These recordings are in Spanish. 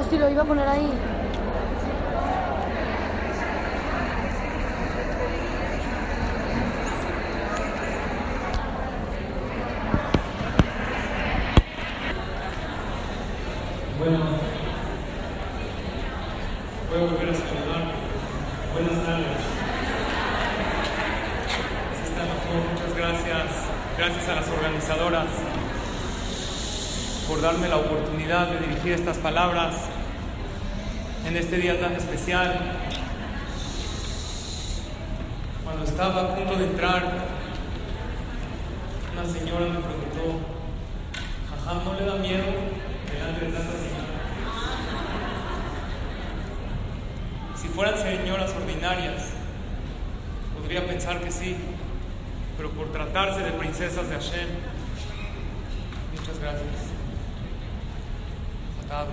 No, sí, lo iba a poner ahí. Bueno, voy a volver a saludar. Buenas tardes. Así está, doctor. Muchas gracias. Gracias a las organizadoras por darme la oportunidad de dirigir estas palabras en este día tan especial. Cuando estaba a punto de entrar, una señora me preguntó, ajá, ¿no le da miedo delante de tanta señora? Si fueran señoras ordinarias, podría pensar que sí, pero por tratarse de princesas de Hashem, muchas gracias. Fatado,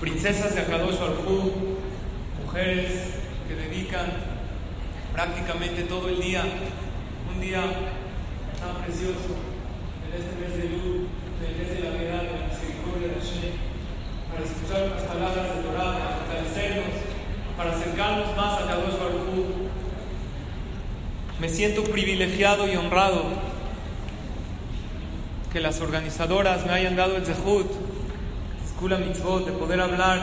Princesas de Akadosh Arjú, mujeres que dedican prácticamente todo el día, un día tan precioso. Siento privilegiado y honrado que las organizadoras me hayan dado el zehut, Skula Mitzvot, de poder hablar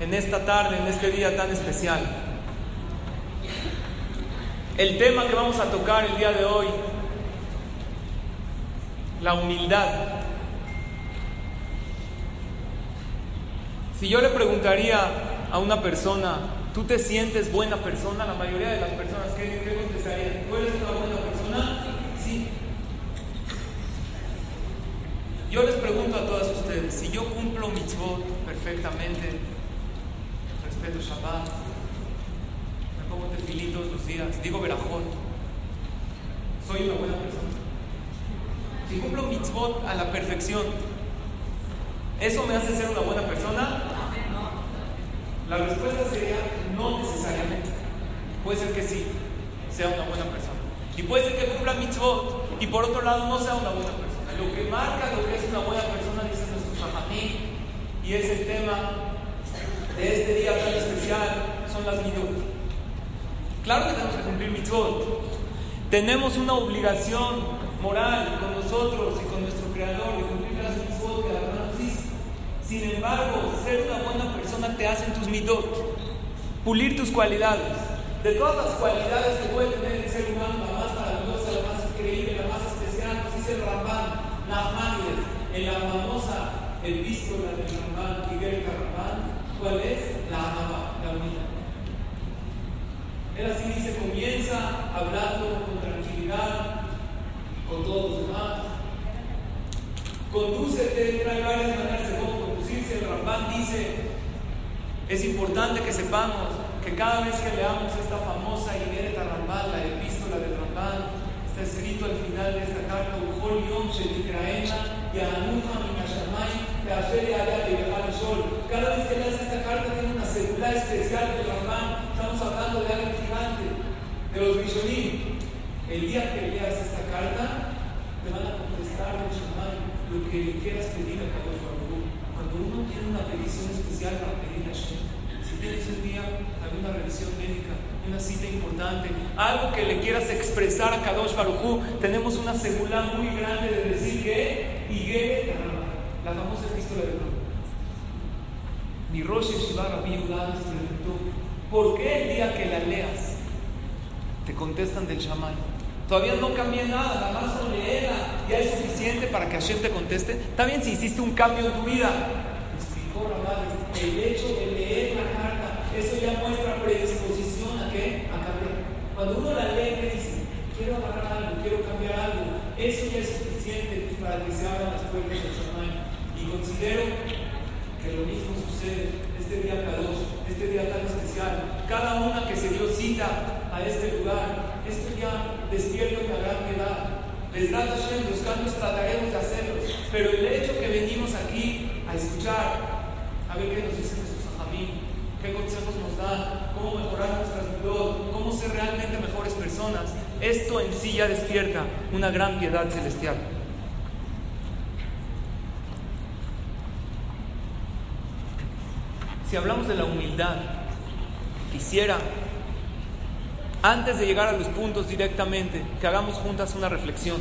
en esta tarde, en este día tan especial. El tema que vamos a tocar el día de hoy, la humildad. Si yo le preguntaría a una persona, ¿tú te sientes buena persona? La mayoría de las personas, ¿qué, qué contestarían? ¿Tú eres una buena persona? Sí. Yo les pregunto a todas ustedes, si yo cumplo mitzvot perfectamente, respeto Shabbat, me pongo tefilitos los días, digo verajot, soy una buena persona. Si cumplo mitzvot a la perfección, ¿eso me hace ser una buena persona? La respuesta sería no necesariamente. Puede ser que sí, sea una buena persona. Y puede ser que cumpla mitzvot y por otro lado no sea una buena persona. Lo que marca lo que es una buena persona, dice nuestro Shahani, y es el tema de este día tan especial, son las midot. Claro que tenemos que cumplir mitzvot. Tenemos una obligación moral con nosotros y con nuestro Creador de cumplir las mitzvot que la nos. Sin embargo, ser una buena persona te hace en tus midot, pulir tus cualidades. De todas las cualidades que puede tener el ser humano, Nachmanides, en la famosa epístola del Ramban, Miguel Ramban, ¿cuál es? La Anaba, la humildad. Él así dice, comienza hablando con tranquilidad con todos los demás. Condúcete, trae varias maneras de cómo conducirse. El Ramban dice, es importante que sepamos que cada vez que leamos esta famosa Ineret Ramban, la epístola del Ramban, está escrito al final de esta carta, Ujol Yom Shedikraena, Yahanuja Minashamay, Teasher Yaya Sol. Cada vez que leas esta carta tiene una seguridad especial del Ramban. Estamos hablando de algo gigante, de los Rishonim. El día que leas esta carta, te van a contestar el Shamay lo que le quieras pedir a Kadosh Baruj Cuando uno tiene una petición especial para pedir a Hashem, si tienes un día alguna revisión médica, una cita importante, algo que le quieras expresar a Kadosh Baruj tenemos una seguridad muy grande de decir que Ige la famosa epístola de Pablo. Mi Rosh Yeshiva Rabbi preguntó, ¿por qué el día que la leas te contestan del Shaman? Todavía no cambié nada, nada más con leerla ya es suficiente para que Hashem te conteste. Está bien si hiciste un cambio en tu vida. Explicó el hecho de leer la carta, eso ya muestra predisposición a qué? A cambiar. Cuando uno la lee y dice, quiero agarrar algo, quiero cambiar algo, eso ya es suficiente para que se abran las puertas del Shaman. Y considero que lo mismo sucede este día Kadosh, este día tan especial. Cada una que se dio cita a este lugar, esto ya despierta una gran piedad. Les da Hashem, los cambios trataremos de hacerlos. Pero el hecho que venimos aquí a escuchar, a ver qué nos dicen nuestros ajamín, qué consejos nos dan, cómo mejorar nuestras vidas, cómo ser realmente mejores personas, esto en sí ya despierta una gran piedad celestial. Si hablamos de la humildad, quisiera, antes de llegar a los puntos directamente, que hagamos juntas una reflexión.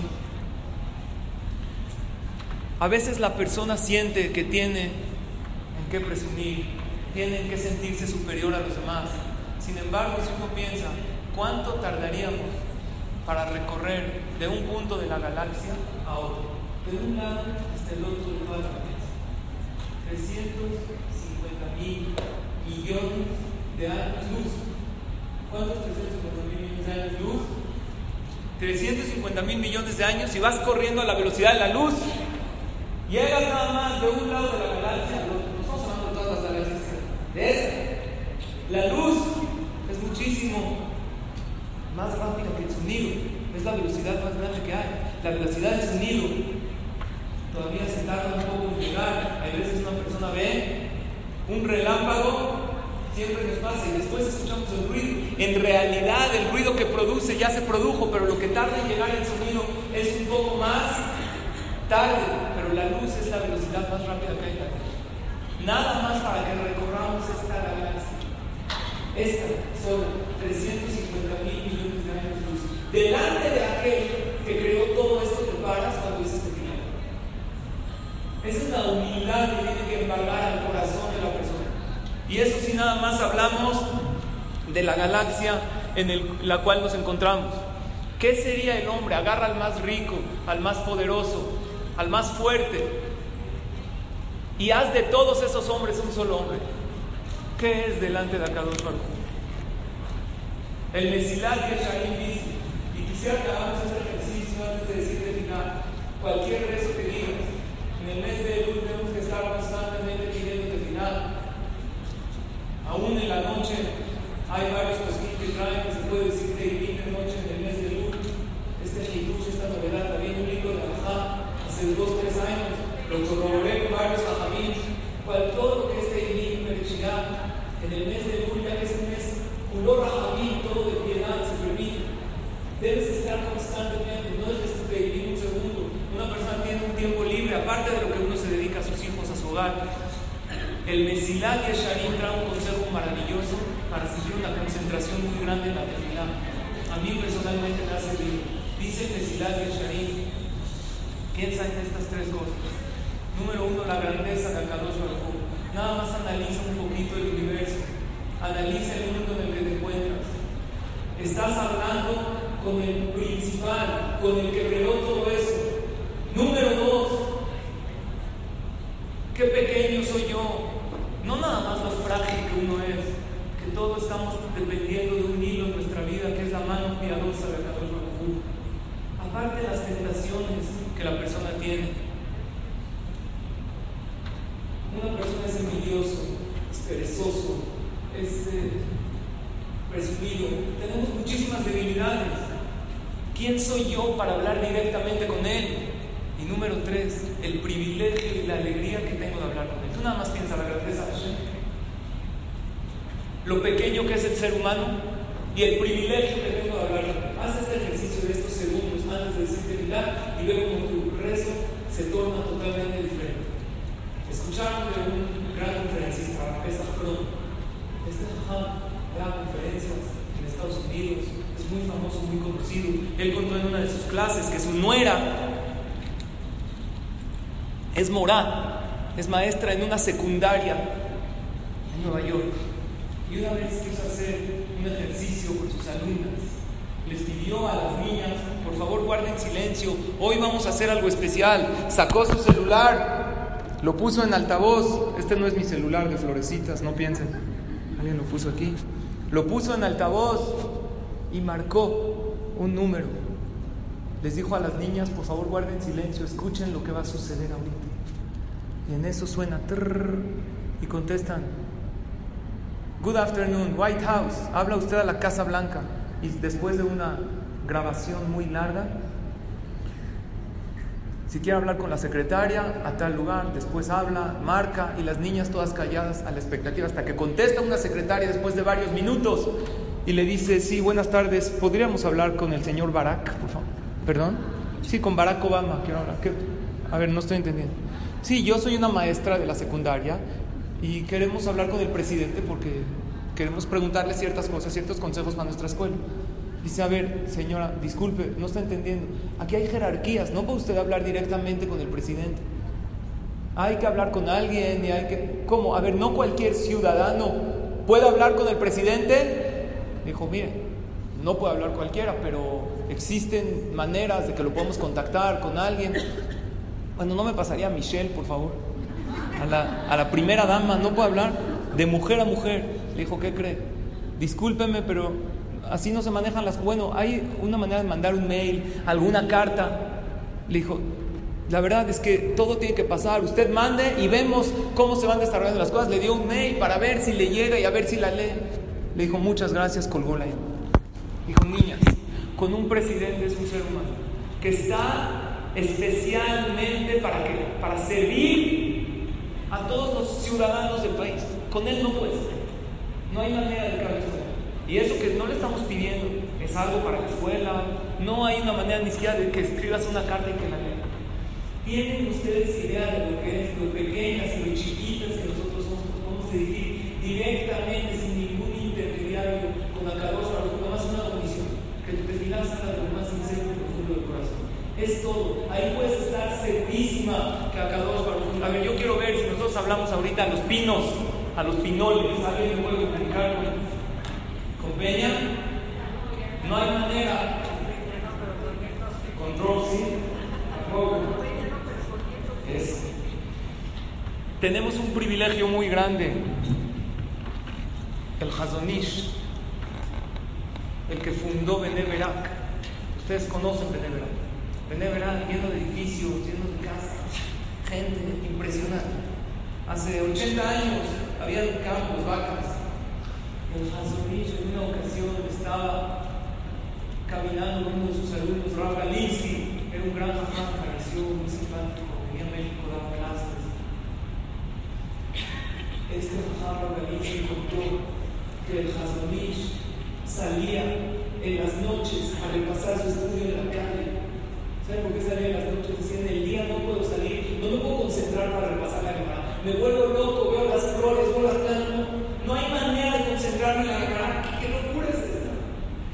A veces la persona siente que tiene en qué presumir, tiene en qué sentirse superior a los demás. Sin embargo, si uno piensa, ¿cuánto tardaríamos para recorrer de un punto de la galaxia a otro? De un lado hasta el otro de toda la galaxia. 350 mil millones de años luz. ¿Cuántos 350 mil millones de años luz? 350 mil millones de años y vas corriendo a la velocidad de la luz. Llegas nada más de un lado de la galaxia. No estamos hablando de todas las galaxias, de esta. La luz es muchísimo más rápida que el sonido. Es la velocidad más grande que hay. La velocidad del sonido todavía se tarda un poco en llegar. Hay veces una persona ve un relámpago, siempre nos pasa, y después escuchamos el ruido. En realidad el ruido que produce ya se produjo, pero lo que tarda en llegar el sonido es un poco más tarde, pero la luz es la velocidad más rápida que hay en la. Nada más para que recorramos esta galaxia. Esta son de la galaxia en la cual nos encontramos. ¿Qué sería el hombre? Agarra al más rico, al más poderoso, al más fuerte. Y haz de todos esos hombres un solo hombre. ¿Qué es delante de Akadosh Baruj El Mesilat Yesharim dice, y quisiera que hagamos este ejercicio antes de decirte final, cualquier rezo que digas, en el mes de Elul tenemos que estar constantemente pidiendo final. Aún en la noche hay varios cosquillos que traen que se puede decir que de noche en el mes de Elul. Este Hidush, esta novedad, también un libro de Ajá, hace dos, tres años, lo corroboré con varios ajamín, cual todo lo que este Ilim Berechirá, en el mes de Lul, ya que es un Ulor Ajamín, todo de piedad se permite. Debes estar constantemente, no es tu Ilim un segundo. Una persona tiene un tiempo libre, aparte de lo que uno se dedica a sus hijos, a su hogar. El Mesilat y el Sharim trae un consejo maravilloso para seguir una concentración muy grande en la tefilá. A mí personalmente me hace bien. Dice el Mesilat y el Sharim, Piensa en estas tres cosas. Número uno, la grandeza de Akadosh Baruj Nada más analiza un poquito el universo. Analiza el mundo en el que te encuentras. Estás hablando con el principal, con el que creó todo eso. Número dos, qué pequeño soy yo. No nada más lo frágil que uno es, que todos estamos dependiendo de un hilo en nuestra vida, que es la mano piadosa de Akadosh Baruj Aparte de las tentaciones, que la persona tiene. Una persona es envidioso, es perezoso, es eh, presumido. Debilidades. ¿Quién soy yo para hablar directamente con él? Y número tres, el privilegio y la alegría que tengo de hablar con él. Tú nada más piensas la grandeza. Lo pequeño que es el ser humano y el privilegio que tengo de hablar con él. Haz este ejercicio de estos segundos antes de decirte mirar y ver cómo tu rezo se torna totalmente diferente. Escucharon de un gran conferencista, Pesach Pro. Este jajam da conferencias en Estados Unidos, es muy famoso, muy conocido. Él contó en una de sus clases que su nuera es morá, es maestra en una secundaria en Nueva York. Y una vez quiso hacer un ejercicio con sus alumnas les pidió a las niñas, por favor guarden silencio, hoy vamos a hacer algo especial. Sacó su celular, lo puso en altavoz. Este no es mi celular de florecitas, no piensen. Alguien lo puso aquí. Lo puso en altavoz y marcó un número. Les dijo a las niñas, por favor guarden silencio, escuchen lo que va a suceder ahorita. Y en eso suena y contestan, Good afternoon, White House. Habla usted a la Casa Blanca y después de una grabación muy larga, si quiere hablar con la secretaria a tal lugar, después habla, marca y las niñas todas calladas a la expectativa hasta que contesta una secretaria después de varios minutos y le dice, sí, buenas tardes, ¿podríamos hablar con el señor Barack, por favor? ¿Perdón? Sí, con Barack Obama quiero hablar. A ver, no estoy entendiendo. Sí, yo soy una maestra de la secundaria y queremos hablar con el presidente porque queremos preguntarle ciertas cosas, ciertos consejos para nuestra escuela. Dice, a ver, señora, disculpe, no está entendiendo. Aquí hay jerarquías, no puede usted hablar directamente con el presidente. Hay que hablar con alguien y hay que... ¿Cómo? A ver, no cualquier ciudadano puede hablar con el presidente. Dijo, mire, no puede hablar cualquiera, pero existen maneras de que lo podemos contactar con alguien. Bueno, no me pasaría a Michelle, por favor. A la, a la primera dama, no puede hablar de mujer a mujer. Le dijo, ¿qué cree? Discúlpeme, pero así no se manejan las... Bueno, hay una manera de mandar un mail, alguna carta. Le dijo, la verdad es que todo tiene que pasar. Usted mande y vemos cómo se van desarrollando las cosas. Le dio un mail para ver si le llega y a ver si la lee. Le dijo, muchas gracias, colgó la Dijo, niñas, con un presidente es un ser humano que está especialmente para, que, para servir a todos los ciudadanos del país. Con él no puede No hay manera de cabeza. Y eso que no le estamos pidiendo es algo para la escuela. No hay una manera ni siquiera de que escribas una carta y que la lea. ¿Tienen ustedes idea de lo que es lo pequeñas y lo chiquitas que nosotros somos? Podemos dirigir directamente, sin ningún intermediario, con la carosa, nada más una condición: que tu tefilá salga de lo más sincero y profundo del corazón. Es todo. Ahí puedes estar segurísima que dos A ver, yo quiero ver si nosotros hablamos ahorita a los pinos, a los pinoles. ¿Alguien me puede comunicar con Peña, no hay manera. Control, sí. Es. Tenemos un privilegio muy grande. El Hazonish, el que fundó Beneverak. Ustedes conocen Beneverak. Beneverak lleno de edificios, lleno de casas, gente impresionante. Hace 80 años había campos, vacas. El Hazonish en una ocasión estaba caminando uno de sus alumnos, Rav Galinsky, era un gran jajam, pareció muy simpático, venía a México a dar clases. Este jajam Rav Galinsky contó que el Hazonish salía en las noches a repasar su estudio en la calle. ¿Saben por qué salía en las noches? Decía, en el día no puedo salir, no me puedo concentrar para repasar la Gemara. Me vuelvo loco, veo las flores, veo las plantas, no hay manera de concentrarme en la. ¿Qué locura es esta?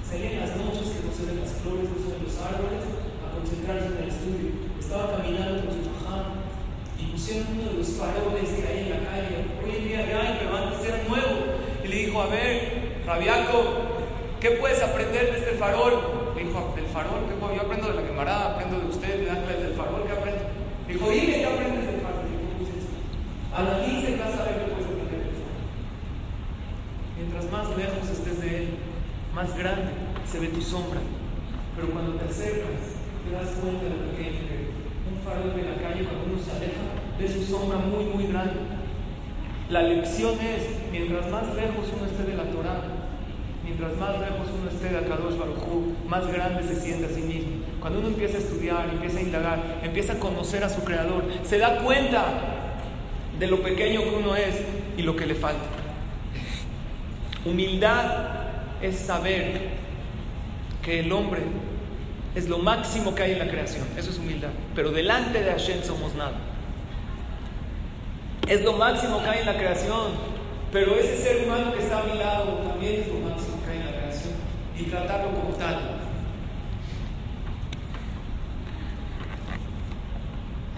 Salía en las noches que no se ven las flores, no se ven los árboles, a concentrarse en el estudio. Estaba caminando con su majá y pusieron uno de los faroles que hay en la calle. Hoy en día ya hay, pero antes era nuevo. Y le dijo, a ver, Rabiaco, ¿qué puedes aprender de este farol? Le dijo, ¿del farol? ¿Qué puedo? Yo aprendo de la Gemara, aprendo de usted, me dan clases del farol, ¿qué aprendo? Le dijo, dime, ¿qué aprendes del farol? Analice y vas a ver qué puedes Mientras más lejos estés de Él, más grande se ve tu sombra. Pero cuando te acercas, te das cuenta de lo pequeño que un farol de la calle, cuando uno se aleja, ve su sombra muy, muy grande. Es, mientras más lejos uno esté de la Torah, mientras más lejos uno esté de Akadosh Baruj más grande se siente a sí mismo. Cuando uno empieza a estudiar, empieza a indagar, empieza a conocer a su Creador, se da cuenta de lo pequeño que uno es y lo que le falta. Humildad es saber que el hombre es lo máximo que hay en la creación. Eso es humildad. Pero delante de Hashem somos nada. Es lo máximo que hay en la creación. Pero ese ser humano que está a mi lado también es lo máximo que hay en la creación. Y tratarlo como tal.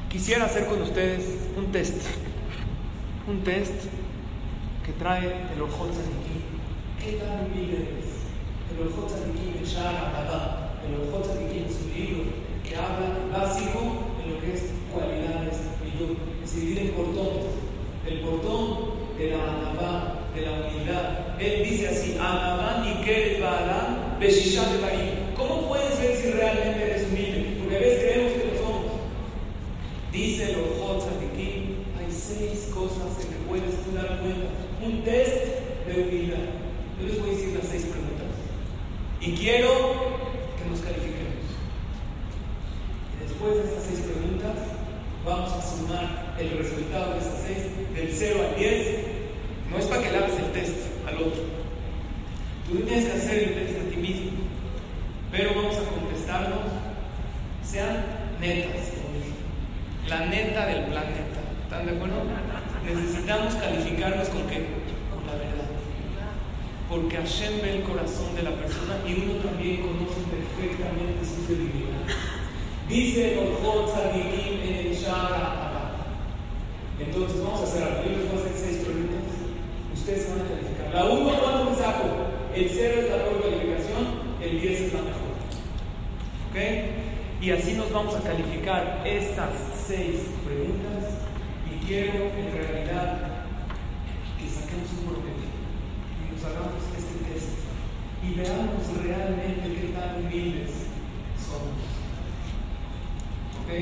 Quisiera hacer con ustedes un test. Un test que trae el Ojot ¿Qué tan humilde es? El Ojot Tzadikim de Shara el Ojot Tzadikim es un libro que habla básico de lo que es cualidades y se divide en portones. El portón de la Anabá, de la humildad. Él dice así: Anabá ni Keret Baalá, Beshisha de ¿Cómo puedes ver si realmente eres humilde? Porque a veces creemos que lo somos. Dice el Ojot hay seis cosas en que puedes tú dar cuenta. Un test de humildad. Yo les voy a decir las seis preguntas. Y quiero que nos califiquemos. Y después de estas seis preguntas, vamos a sumar el resultado de esas 6 del 0 al 10. No es para que laves el test al otro. Tú tienes que hacer el test a ti mismo. Pero vamos a contestarnos, sean netas. La neta del planeta. ¿Están de acuerdo? Necesitamos calificarnos con qué? Con la verdad. Porque Hashem ve el corazón de la persona y uno también conoce perfectamente sus debilidades. Dice Orjot Tzadikim en el Entonces vamos a hacer algo. Yo les voy a hacer seis preguntas. Ustedes van a calificar. La 1, ¿cuánto me saco? El 0 es la peor calificación, el 10 es la mejor. ¿Ok? Y así nos vamos a calificar estas seis preguntas y quiero en realidad que saquemos un promedio y nos hagamos este test y veamos realmente qué tan humildes somos. ¿Ok?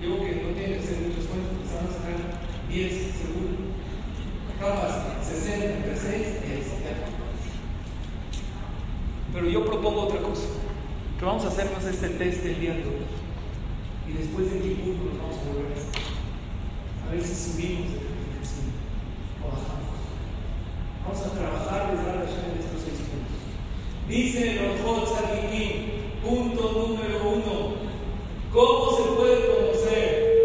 Digo que no tiene que ser muchos cuentos, se van a sacar 10 seguro. Capaz, 60 entre 6, 10. Pero yo propongo otra cosa que vamos a hacernos este test el día de hoy. Y después de Kipur nos vamos a volver a hacer. A ver si subimos de calificación o bajamos. Vamos a trabajar desde ahora en estos seis puntos. Dice los Tzadikim, punto número uno. ¿Cómo se puede conocer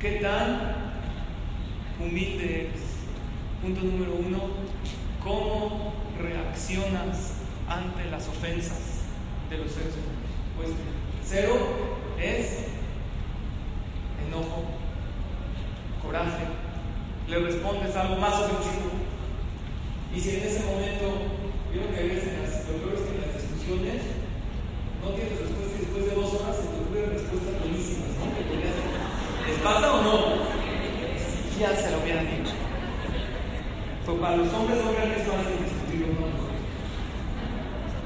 qué tan humilde eres? Punto número uno. ¿Cómo reaccionas ante las ofensas de los seres humanos. Pues cero es enojo, coraje, le respondes algo más ofensivo. Y si en ese momento, yo creo que a veces lo peor es en las discusiones no tienes respuesta y después de dos horas se te ocurren respuestas buenísimas, ¿no? ¿Les pasa o no? Ya se lo hubieran dicho. Fue para los hombres no crean que es fácil con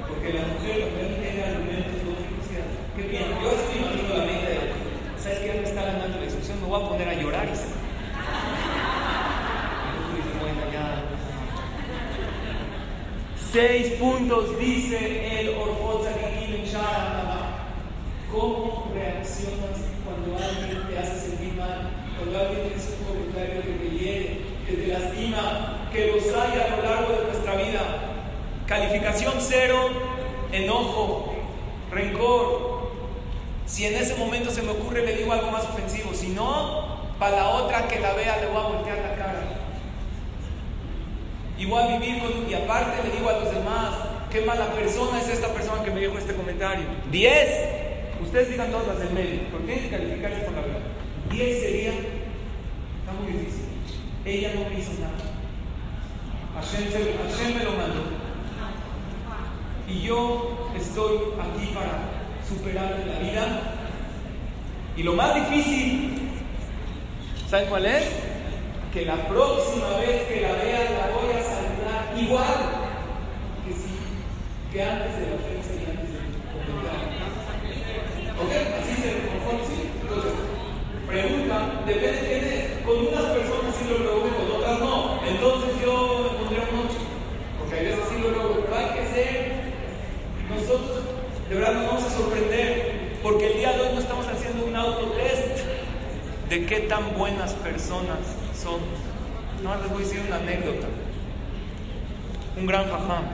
porque la mujer también tiene argumentos lógicos qué bien, yo estoy imagino la mente de ¿sabes qué? Me está ganando la discusión, me voy a poner a llorar y se Seis puntos dice el ¿Cómo reaccionas cuando alguien te hace sentir mal? Cuando alguien dice un comentario que te hiere, que te lastima, que los hay a lo largo de nuestra vida. Calificación cero, enojo, rencor. Si en ese momento se me ocurre, le digo algo más ofensivo. Si no, para la otra que la vea, le voy a voltear la cara. Y voy a vivir con. Y aparte le digo a los demás, qué mala persona es esta persona que me dijo este comentario. 10. Ustedes digan todas las del medio, porque tienen que calificarse con la verdad. 10 sería. Está muy difícil. Ella no me hizo nada. Hashem me lo mandó. Y yo estoy aquí para superar la vida. Y lo más difícil, ¿saben cuál es? Que la próxima vez que la vea la voy a saludar igual que antes de la ofensa y antes. ¿Ok? Así se conforma, ¿sí? Entonces, pregunta, depende de quién es. Con unas personas sí lo logro, con otras no. Entonces yo me pondría un 8. Porque a veces sí lo logro. Pero hay que ser nosotros de verdad nos vamos a sorprender porque el día de hoy no estamos haciendo un autotest de qué tan buenas personas son. No les voy a decir una anécdota. Un gran jajam,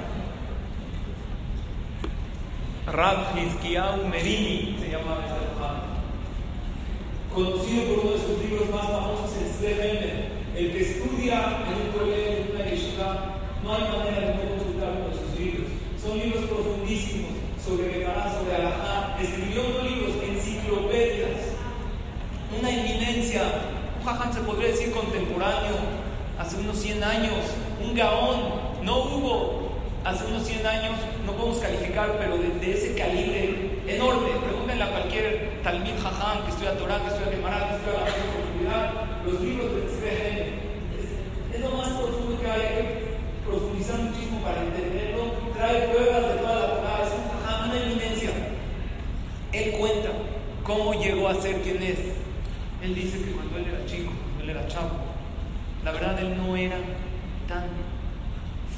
Rab Hizkiyahu Merini se llamaba este conocido por uno de sus libros más famosos, el Sle el que estudia en un colegio, en una yeshiva, no hay manera de no consultar uno de sus libros son libros profundísimos sobre Gemara, sobre Alajá. Escribió unos libros, enciclopedias. Una eminencia, un jajam se podría decir contemporáneo, hace unos 100 años. Un gaón, no hubo hace unos 100 años, no podemos calificar, pero de, ese calibre enorme. Pregúntenle a cualquier Talmid Jajam que estudia Torah, que estudia Gemara, que estudia la profundidad, los libros de Tzvehem. Es, es lo más profundo que hay, hay que profundizar muchísimo para entenderlo trae pruebas de toda la Torah, es un una eminencia. Él cuenta cómo llegó a ser quien es. Él dice que cuando él era chico, él era chavo, la verdad él no era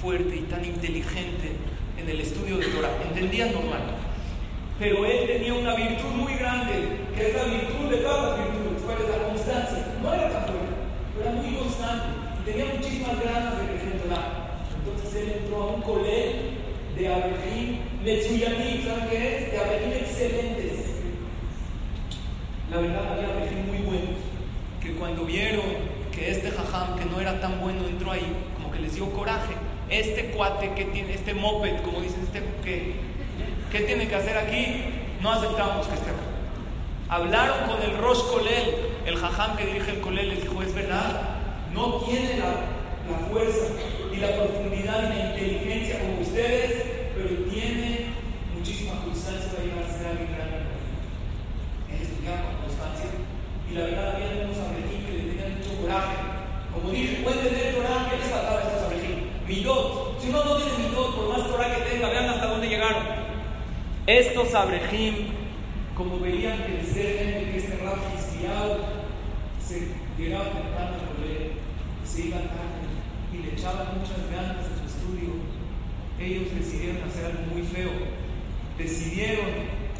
fuerte y tan inteligente en el estudio de Torah, entendía normal. Pero él tenía una virtud muy grande, que es la virtud de todas las virtudes, cuál es la constancia. No era tan fuerte, pero era muy constante y tenía muchísimas ganas de crecer. Entonces él entró a un colegio de Abejim Metsuyanim, ¿saben qué es? De Abejim excelentes. La verdad, había Abrejim muy buenos, que cuando vieron que este jajam, que no era tan bueno, entró ahí, como que les dio coraje. Este cuate que tiene, este moped, como dicen, este, que, ¿qué tiene que hacer aquí? No aceptamos que esté. Hablaron con el Rosh Kolel, el jajam que dirige el Kolel, les dijo, es verdad, no tiene la, fuerza y la profundidad y la inteligencia como ustedes, pero tiene muchísima constancia para llegar a ser alguien grande. Él estudiaba con constancia y la verdad había unos abrejín que le tenían mucho coraje. Como dije, pueden tener coraje, Midot, si uno no tiene midot, por más coraje que tenga, vean hasta dónde llegaron. Estos abrejim como veían crecer gente que este rato se llegaba temprano a volver, se iba tarde y le echaban muchas ganas a su estudio, ellos decidieron hacer algo muy feo. Decidieron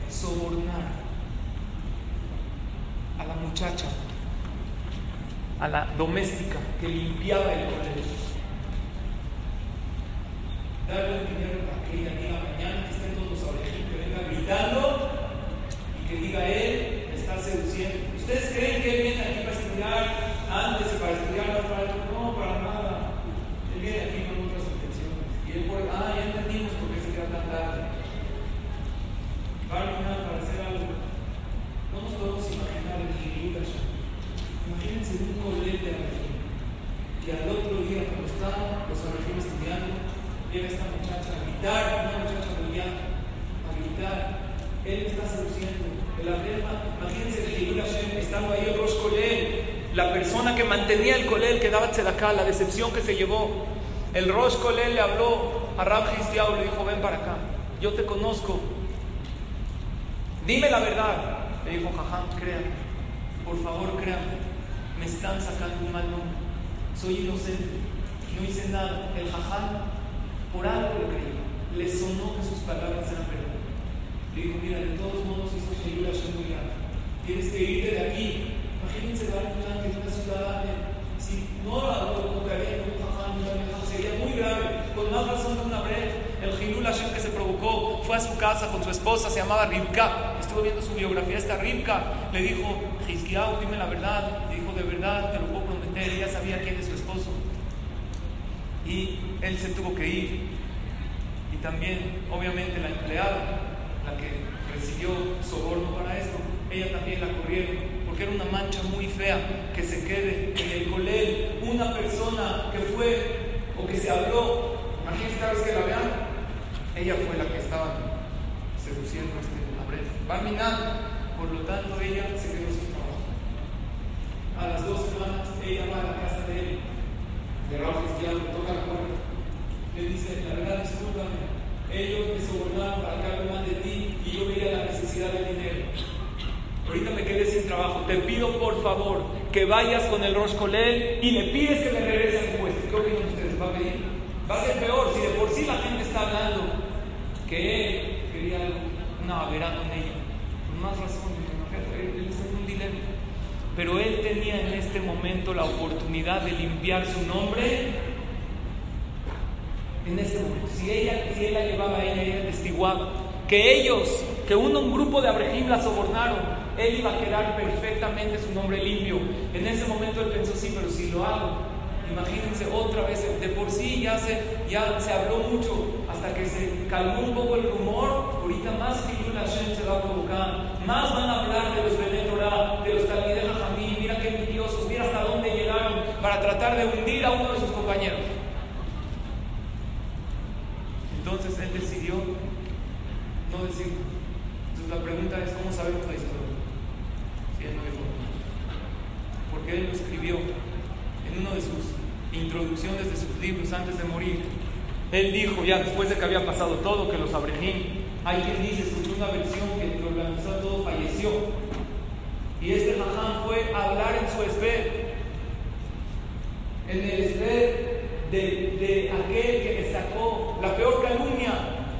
sobornar a la muchacha, a la doméstica que limpiaba el colegio. Darle un dinero para que ella diga mañana que estén todos los que venga gritando que diga él me está seduciendo. ¿Ustedes creen que él viene aquí para estudiar antes y para estudiar más para No, para nada. Él viene aquí con otras intenciones. Y él puede, ah, ya entendimos por qué se queda tan tarde. Va a para hacer algo. No nos podemos imaginar el Gilulash. Imagínense un colete aquí. Que al otro día, cuando están los argentinos estudiando, llega esta muchacha a gritar, una muchacha brillante, a gritar. Él está seduciendo imagínense que Hilul Hashem, estando ahí el Rosh Kolel, la persona que mantenía el Kolel, la decepción que se llevó. El Rosh Kolel le habló a Rab Histiao, le dijo, ven para acá, yo te conozco, dime la verdad. Le dijo, jajam, créanme, por favor créanme, me están sacando un mal nombre, soy inocente, no hice nada. El jajam, por algo le creyó, le sonó que sus palabras eran verdad. Le dijo, mira, de todos modos hizo Sheyul Hashem muy grande. Tienes que irte de aquí. Imagínense dar un plan de una ciudad, si no la tocaría con un jajam, sería muy grave. Con más razón de una vez, el Sheyul Hashem que se provocó fue a su casa con su esposa, se llamaba Rivka. Estuvo viendo su biografía, esta Rivka. Le dijo, Hizkiyahu, dime la verdad. Le dijo, de verdad, te lo puedo prometer. Ella sabía quién es su esposo. Y él se tuvo que ir. Y también, obviamente, la empleada la que recibió soborno para esto, ella también la corrieron, porque era una mancha muy fea que se quede en el colel una persona que fue o que se habló, imagínense que la vean, ella fue la que estaba seduciendo a este Barminan, por lo tanto ella se quedó sin trabajo. A las dos semanas ella va a la casa de él, de Raúl Cristiano, toca la puerta, le dice, la verdad, discúlpame, ellos me sobornaron para que hable más de ti y yo veía la necesidad de dinero. Ahorita me quedé sin trabajo. Te pido por favor que vayas con el Rosh Kolel y le pides que me regrese el puesto. ¿Qué opinan ustedes? ¿Va a pedir? Va a ser peor si de por sí la gente está hablando que él quería una verano con ella. Más razón, él está en un dilema. Pero él tenía en este momento la oportunidad de limpiar su nombre en este momento. Si, ella, si él la llevaba a ella, ella testiguaba que ellos, que uno, un grupo de abrejim la sobornaron, él iba a quedar perfectamente su nombre limpio. En ese momento él pensó, sí, pero si lo hago, imagínense otra vez, de por sí ya se, ya se habló mucho, hasta que se calmó un poco el rumor, ahorita más la Hashem se va a provocar, más van a hablar de los Benetorah, de los Talmideh Jamín, mira qué envidiosos, mira hasta dónde llegaron para tratar de hundir a uno de sus compañeros. Entonces él decidió no decirlo. Entonces la pregunta es, ¿cómo sabemos la historia? Si él no dijo Porque él lo escribió en una de sus introducciones de sus libros antes de morir. Él dijo, ya después de que había pasado todo, que los abrejín, hay quien dice, escuchó una versión que todo, falleció. Y este jaján fue a hablar en su esfera, en el esfera de, de, aquel que le sacó la peor calumnia,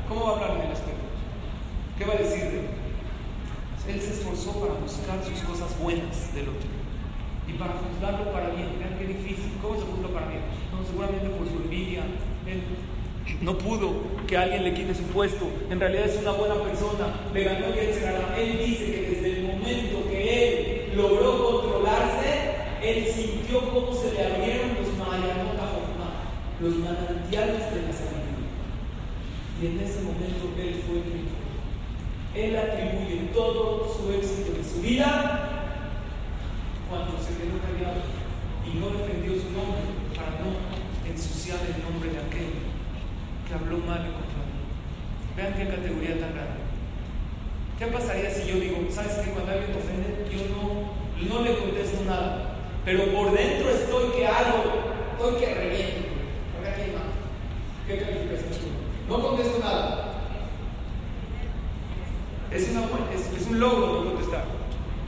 ¿cómo va a hablar de las ¿Qué va a decir de él? Se esforzó para buscar sus cosas buenas del otro y para juzgarlo para bien. Vean qué difícil. ¿Cómo se juzga para bien? No, seguramente por su envidia. No pudo que alguien le quite su puesto. En realidad es una buena persona. Le ganó el Él dice que desde el momento que él logró controlarse, él sintió cómo se le abrieron los los manantiales de la sabiduría. Y en ese momento él fue fue. Él atribuye todo su éxito de su vida cuando se quedó callado y no defendió su nombre para no ensuciar el nombre de aquel que habló mal contra mí. Vean qué categoría tan grande. ¿Qué pasaría si yo digo, sabes que cuando alguien te ofende, yo no, no le contesto nada, pero por dentro estoy que hago, estoy que reviento? ¿Qué calificación No contesto nada. Es, es, un logro no contestar.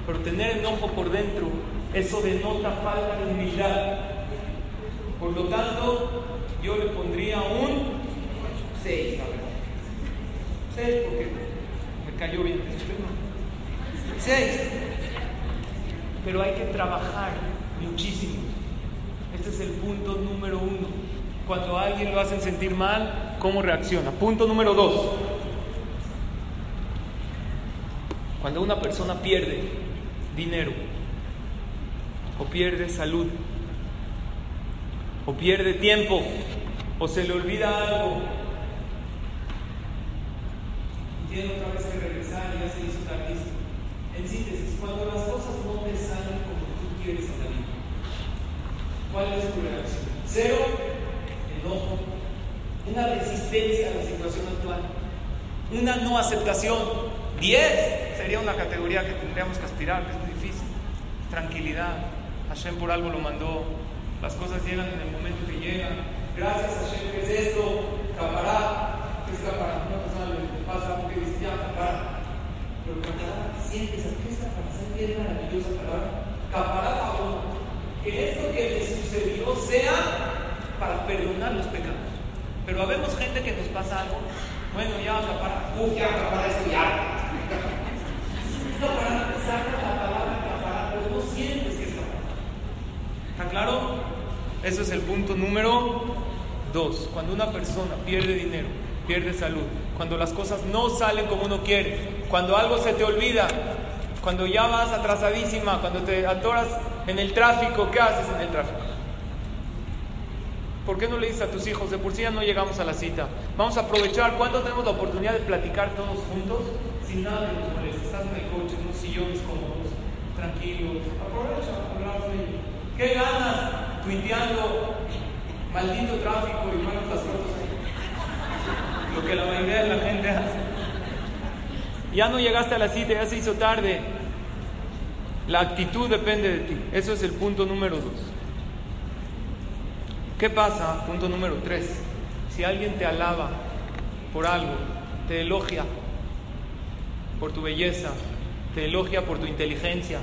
Pero tener enojo por dentro, eso denota falta de humildad. Por lo tanto, yo le pondría un 6, 6 porque me cayó bien. 6. Pero hay que trabajar muchísimo. Este es el punto número uno cuando a alguien lo hacen sentir mal, ¿cómo reacciona? Punto número dos. Cuando una persona pierde dinero, o pierde salud, o pierde tiempo, o se le olvida algo, tiene otra vez que regresar y ya se hizo tardísimo. En síntesis, cuando las cosas no te salen como tú quieres en la vida, ¿cuál es tu reacción? Cero enojo, una resistencia a la situación actual, una no aceptación. 10 sería una categoría que tendríamos que aspirar, que es muy difícil. Tranquilidad. Hashem por algo lo mandó. Las cosas llegan en el momento que llegan. Gracias Hashem, ¿qué es esto? Capará. ¿Qué es capará? Una persona le pasa porque dice, ya, capará. Pero capará, sientes, ¿qué es capará? ¿Sabes qué es maravillosa palabra? Capará, que esto que le sucedió sea para perdonar los pecados. Pero habemos gente que nos pasa algo, bueno, ya acapara, uff, ya acapara esto, ya. Es para saca la palabra pero no sientes que es. ¿Está claro? Eso es el punto número dos. Cuando una persona pierde dinero, pierde salud, cuando las cosas no salen como uno quiere, cuando algo se te olvida, cuando ya vas atrasadísima, cuando te atoras en el tráfico, ¿qué haces en el tráfico? ¿Por qué no le dices a tus hijos, de por sí ya no llegamos a la cita? Vamos a aprovechar, ¿cuándo tenemos la oportunidad de platicar todos juntos? Sin nada que nos moleste. Estás en el coche, en unos sillones cómodos, tranquilos. Aprovecha, ahí. ¿Qué ganas tuiteando? Maldito tráfico y manos las fotos. Lo que la mayoría de la gente hace. Ya no llegaste a la cita, ya se hizo tarde. La actitud depende de ti. Eso es el punto número dos. ¿Qué pasa? Punto número tres. Si alguien te alaba por algo, te elogia por tu belleza, te elogia por tu inteligencia,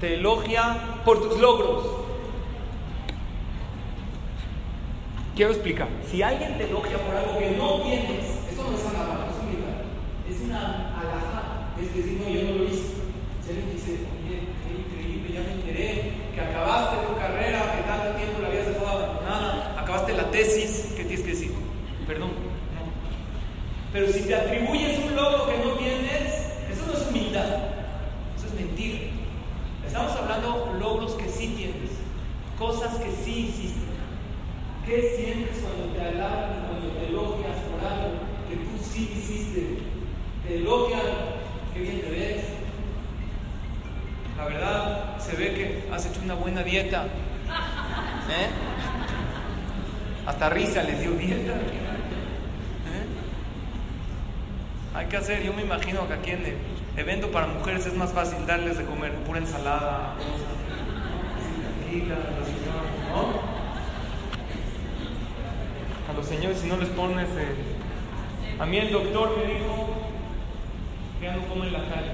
te elogia por tus logros. Quiero explicar. Si alguien te elogia por algo que no tienes, eso no es alabar, es humildad. Es una alhaja. Es decir, no, yo no lo hice. Si alguien dice, oye, qué increíble, ya me enteré que acabaste tu carrera, que tanto tiempo la habías acabaste la tesis, ¿qué tienes que decir? Perdón. Pero si te atribuyes un logro que no tienes, eso no es humildad, eso es mentira. Estamos hablando logros que sí tienes, cosas que sí hiciste. ¿Qué sientes cuando te alaban y cuando te elogias por algo que tú sí hiciste? Te elogian, qué bien te ves. La verdad, se ve que has hecho una buena dieta. ¿Eh? Hasta risa les dio dieta. ¿Eh? Hay que hacer, yo me imagino que aquí en el evento para mujeres es más fácil darles de comer pura ensalada, A los señores, si no les pones. A mí el doctor me dijo que ya no comen la calle.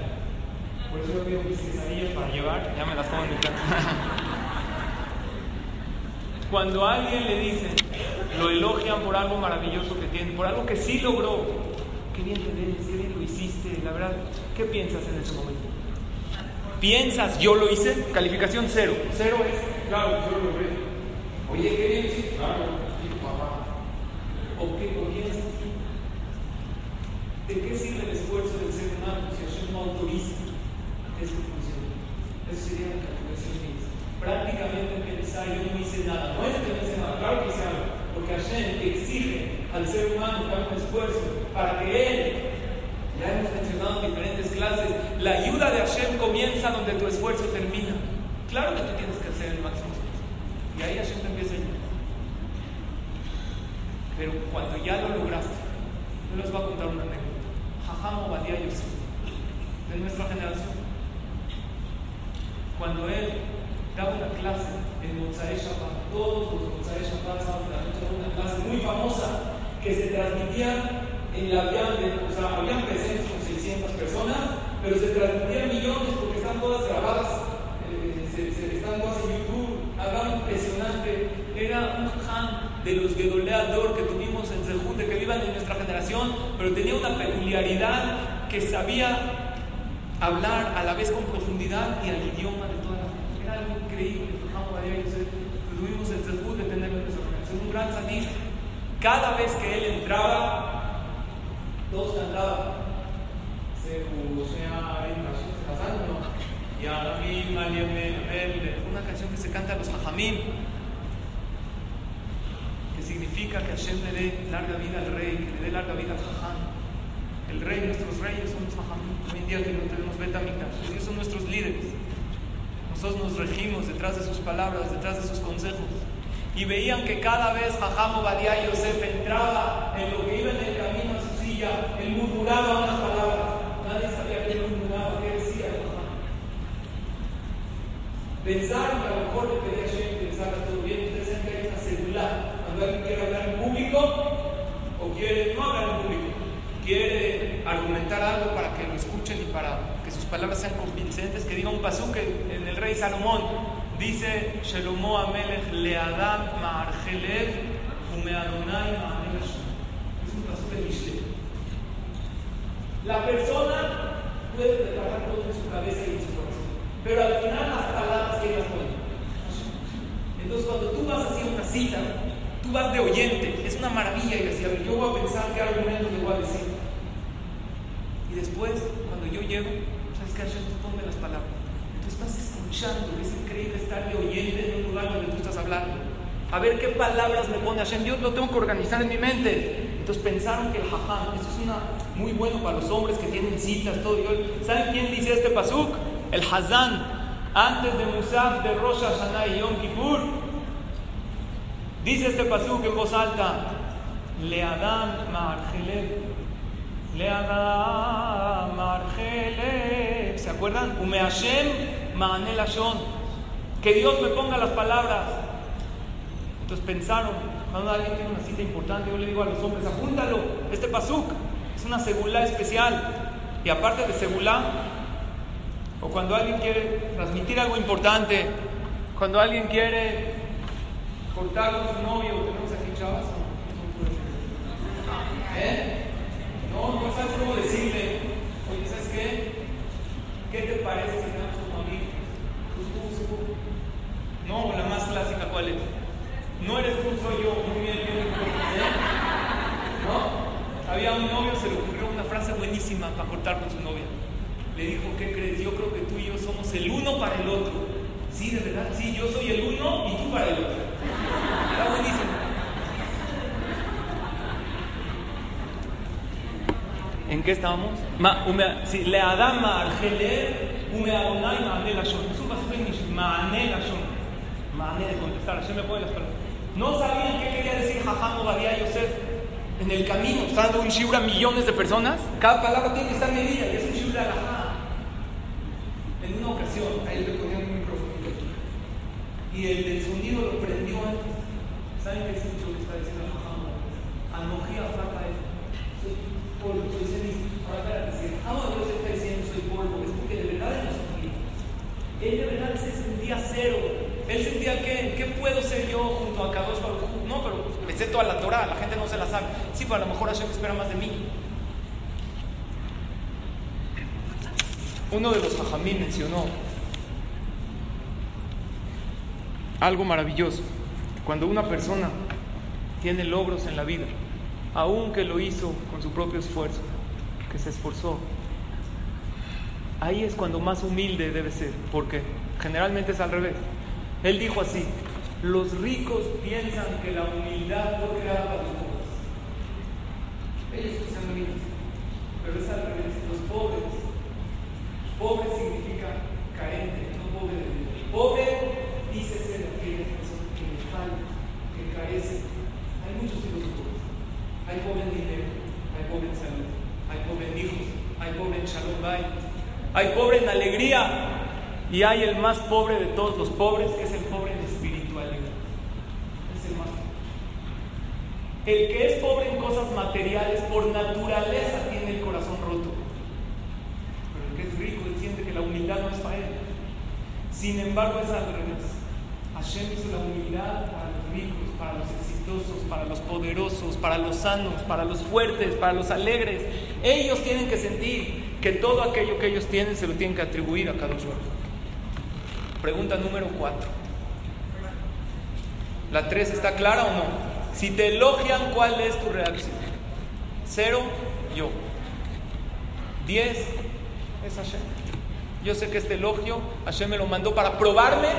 Por eso yo pido mis quesadillas para llevar, ya me las como en mi casa. Cuando a alguien le dicen, lo elogian por algo maravilloso que tiene, por algo que sí logró, qué bien te ves, qué bien lo hiciste, la verdad, ¿qué piensas en ese momento? ¿Piensas, yo lo hice? Calificación cero. Cero es, claro, yo lo logré. Oye, qué bien hiciste. Claro, papá. ¿O qué, ¿Por qué nada. No es que no dice nada, claro que dice algo. Porque Hashem exige al ser humano que haga un esfuerzo para que él, ya hemos mencionado en diferentes clases, la ayuda de Hashem comienza donde tu esfuerzo termina. Claro que tú tienes que hacer el máximo esfuerzo. Y ahí Hashem te empieza a ayudar. Pero cuando ya lo lograste, yo les voy a contar una anécdota. Jajam Obadiah Yosef, de nuestra generación. Cuando él daba una clase en Mozae Shabbat, todos los Mozae Shabbat daba una clase muy famosa que se transmitía en la habían, o sea, habían presentes con 600 personas, pero se transmitían millones porque están todas grabadas, eh, se, están todas en YouTube, algo impresionante. Era un han de los Gedoleador que tuvimos en Zehut, de que vivan en nuestra generación, pero tenía una peculiaridad que sabía hablar a la vez con profundidad y al idioma de toda la gente. Era algo increíble. Tuvimos el Zehut de tenerlo en nuestra generación, un gran sadista. Cada vez que él entraba, todos cantaban. Una canción que se canta a los hajamim, que significa que Hashem le dé larga vida al rey, que le dé larga vida al jajam. El rey, nuestros reyes son los hajamim. Hoy en día que no tenemos betamita, ellos son nuestros líderes. Nosotros nos regimos detrás de sus palabras, detrás de sus consejos. Y veían que cada vez Jajam Obadiah Yosef entraba en lo que iba en el camino a su silla, él murmuraba unas palabras. Nadie sabía qué murmuraba, qué decía Pensaron que a lo mejor le pedía a Shem que todo bien. Ustedes saben que hay una celular. Cuando alguien quiere hablar en público o quiere no hablar en público, quiere argumentar algo para que lo escuchen y para que sus palabras sean convincentes, que diga un pasuk en el rey Salomón. Dice Shelomo Amelech Leadam Ma'arjelev Umeadonai Ma'arjelev Es un pasuk de Mishle. La persona puede preparar todo en su cabeza y en su corazón, pero al final las palabras que ellas ponen. Entonces cuando tú vas a hacer una cita, tú vas de oyente, es una maravilla y decir, yo voy a pensar qué argumentos le voy a decir. Y después, cuando yo llego, ¿sabes qué? Hashem, tú ponme las palabras. Escuchando, es increíble estar de oyente en un lugar donde tú estás hablando. A ver qué palabras me pone Hashem. Yo lo tengo que organizar en mi mente. Entonces pensaron que el jajam, eso es una, muy bueno para los hombres que tienen citas, todo. ¿Saben quién dice este pasuk? El Hazán, antes de Musaf, de Rosh Hashanah y Yom Kippur. Dice este pasuk en voz alta, Leadam Ma'arjelev Leadam Marjele. ¿Se acuerdan? Umeashem Ma'anelashon. Que Dios me ponga las palabras. Entonces pensaron, cuando alguien tiene una cita importante, yo le digo a los hombres, apúntalo, este pasuk es una segula especial. Y aparte de segula, o cuando alguien quiere transmitir algo importante, cuando alguien quiere cortar con su novio, tenemos aquí chavas. ¿Eh? No, no sabes cómo decirle, oye, ¿sabes qué? ¿Qué te parece si tenemos como amigos? Pues tú, seguro. No, la más clásica, ¿cuál es? No eres tú, soy yo. Muy bien, bien, bien. ¿No? Había un novio, se le ocurrió una frase buenísima para cortar con su novia. Le dijo, ¿qué crees? Yo creo que tú y yo somos el uno para el otro. Sí, de verdad, sí, yo soy el uno y tú para el otro. Está buenísimo. ¿En qué estábamos? Le adama argeler, ume adonai maane lashon. Es un pasaje en maane lashon. Maane de contestar. Hashem me pone las palabras. No sabían qué quería decir Jajam Obadiah Yosef en el camino. Está dando un shiur a millones de personas. Cada palabra tiene que estar medida. Y es un shiur de Alajá. En una ocasión, ahí le ponía un micrófono. Y el sonido lo prendió antes. ¿Saben qué es lo que está diciendo Jajam? Anojía flaca polvo. Soy cenizas. Ahora espérate, si amo a Dios está diciendo soy polvo, es porque de verdad él no sentía. Él de verdad se sentía cero. Él sentía que, ¿qué puedo ser yo junto a Kadosh Baruj No, pero me sé toda la Torah, la gente no se la sabe. A lo mejor Hashem espera más de mí. Uno de los hajamí mencionó algo maravilloso. Cuando una persona tiene logros en la vida, aunque lo hizo con su propio esfuerzo, que se esforzó. Ahí es cuando más humilde debe ser, porque generalmente es al revés. Él dijo así, Los ricos piensan que la humildad fue creada para los pobres. Ellos que sean. Pero es al revés. Los pobres. Pobre significa carente, no pobre de Dios. Pobre dice ser aquella persona que le falta, que carece. Hay muchos tipos de pobres. Hay pobre en dinero, hay pobre en salud, hay pobre en hijos, hay pobre en shalom bay, hay pobre en alegría y hay el más pobre de todos los pobres, que es el pobre en espiritualidad. Es el más El que es pobre en cosas materiales, por naturaleza tiene el corazón roto. Pero el que es rico entiende que la humildad no es para él. Sin embargo, es al revés. Hashem hizo la humildad para los ricos, para los exitosos, para los poderosos, para los sanos, para los fuertes, para los alegres. Ellos tienen que sentir que todo aquello que ellos tienen se lo tienen que atribuir a cada uno. Pregunta número 4. ¿La 3 está clara o no? Si te elogian, ¿cuál es tu reacción? Cero, yo. 10 es Hashem. Yo sé que este elogio Hashem me lo mandó para probarme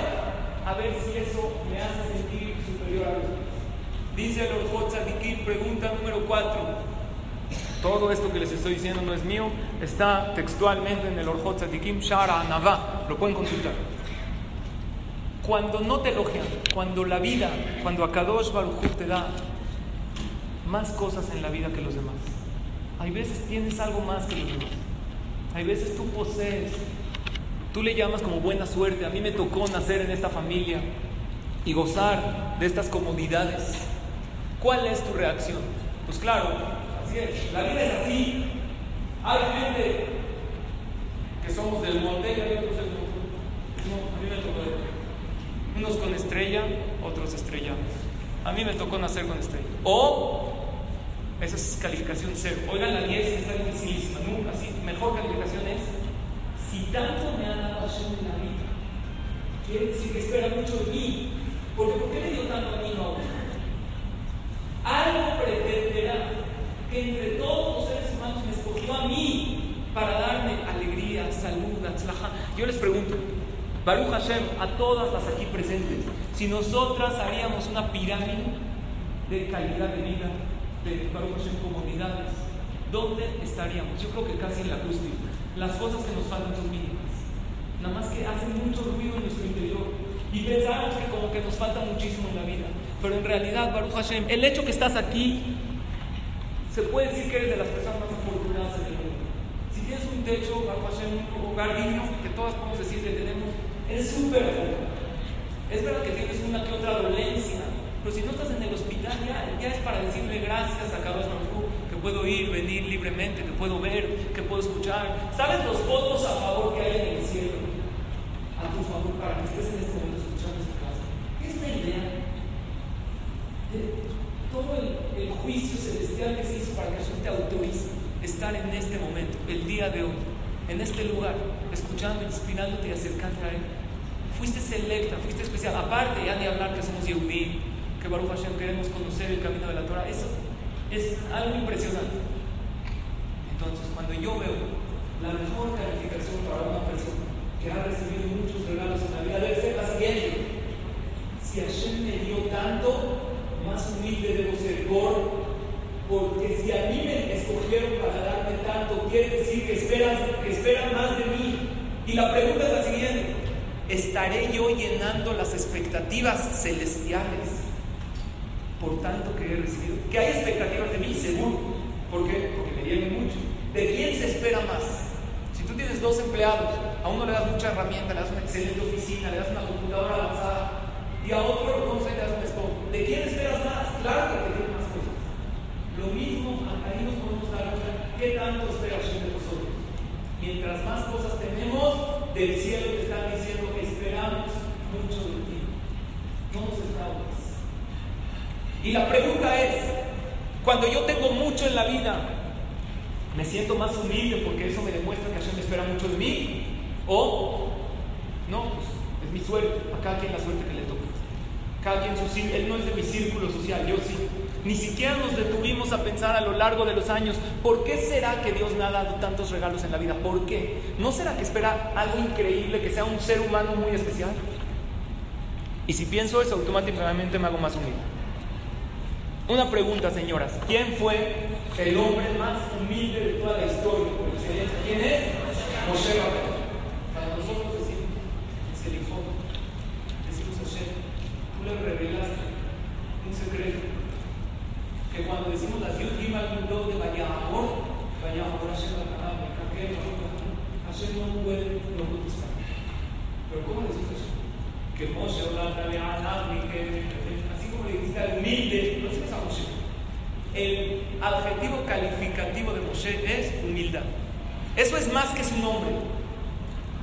a ver si eso me hace sentir superior a los Dice el Orjot pregunta número 4. Todo esto que les estoy diciendo no es mío, está textualmente en el Orjot Tzadikim Shara Anavá. Lo pueden consultar. Cuando no te elogian, cuando la vida, cuando Akadosh Baruj te da más cosas en la vida que los demás. Hay veces tienes algo más que los demás. Hay veces tú posees, tú le llamas como buena suerte. A mí me tocó nacer en esta familia y gozar de estas comodidades. ¿Cuál es tu reacción? Pues claro, así es. La vida es así. Hay gente que somos del monte y hay otros del monte. No, a mí me tocó unos con estrella, otros estrellados. A mí me tocó nacer con estrella. O, esa es calificación cero. Oigan, la 10 está dificilísima. Nunca, así, mejor calificación es, si tanto me ha dado Hashem en la vida, quiere decir que espera mucho de mí. Porque ¿por qué le dio tanto a mí no? Algo pretenderá que entre todos los seres humanos me escogió a mí para darme alegría, salud, atzlaja. Yo les pregunto, Baruch Hashem, a todas las aquí presentes, si nosotras haríamos una pirámide de calidad de vida, de Baruch Hashem comunidades, ¿dónde estaríamos? Yo creo que casi en la cúspide. Las cosas que nos faltan son mínimas. Nada más que hacen mucho ruido en nuestro interior. Y pensamos que como que nos falta muchísimo en la vida. Pero en realidad, Baruch Hashem, el hecho que estás aquí, se puede decir que eres de las personas más afortunadas en el mundo. Si tienes un techo, Baruch Hashem, un hogar digno, que todas podemos decir que tenemos, es súper Es verdad que tienes una que otra dolencia, pero si no estás en el hospital ya, es para decirle gracias a Carlos Baruj que puedo ir, venir libremente, que puedo ver, que puedo escuchar. ¿Sabes los votos a favor que hay en el cielo? A tu favor, para que estés en este momento escuchando esta casa. ¿Qué es la idea? De todo el, el juicio celestial que se hizo para que Hashem te autorice estar en este momento, el día de hoy, en este lugar, escuchando, inspirándote y acercándote a Él. Fuiste selecta, fuiste especial. Aparte, ya de hablar que somos Yehudim, que Baruch Hashem queremos conocer el camino de la Torah. Eso es algo impresionante. Entonces, cuando yo veo la mejor calificación para una persona que ha recibido muchos regalos en la vida, debe ser la siguiente. Si Hashem me dio tanto, más humilde debo ser. Por, porque si a mí me escogieron para darme tanto, quiere decir que esperan, que esperan más de mí. Y la pregunta es la siguiente, ¿estaré yo llenando las expectativas celestiales por tanto que he recibido? Que hay expectativas de mí, seguro. ¿Por qué? Porque me dieron mucho. ¿De quién se espera más? Si tú tienes dos empleados, a uno le das mucha herramienta, le das una excelente oficina, le das una computadora avanzada, y a otro sé, le das un esposo. ¿De quién esperas más? Claro que te quieren más cosas. Lo mismo, ahí nos podemos dar cuenta qué tanto espera de nosotros. Mientras más cosas tenemos, del cielo te están diciendo mucho de ti. No nos. Y la pregunta es, cuando yo tengo mucho en la vida, ¿me siento más humilde porque eso me demuestra que Hashem espera mucho de mí? ¿O no? Pues es mi suerte, a cada quien la suerte que le toca. Cada quien su él no es de mi círculo social, yo sí. Ni siquiera nos detuvimos a pensar a lo largo de los años, ¿por qué será que Dios me ha dado tantos regalos en la vida? ¿Por qué? ¿No será que espera algo increíble, que sea un ser humano muy especial? Y si pienso eso, automáticamente me hago más humilde. Una pregunta, señoras. ¿Quién fue el hombre más humilde de toda la historia? ¿Quién es? Moshe Rabbeinu. Para nosotros decimos, es el hijo. Decimos Hashem, tú le revelaste un secreto. Que cuando decimos la Yud Gimal Yudot de Vayamor, Vayamor Hashem Bakanam, Hashem no puede no contestar. Pero ¿cómo decimos Hashem? Que Moshe habla de Anam, que así como le dijiste al humilde, no decimos a Moshe. El adjetivo calificativo de Moshe es humildad. Eso es más que su nombre.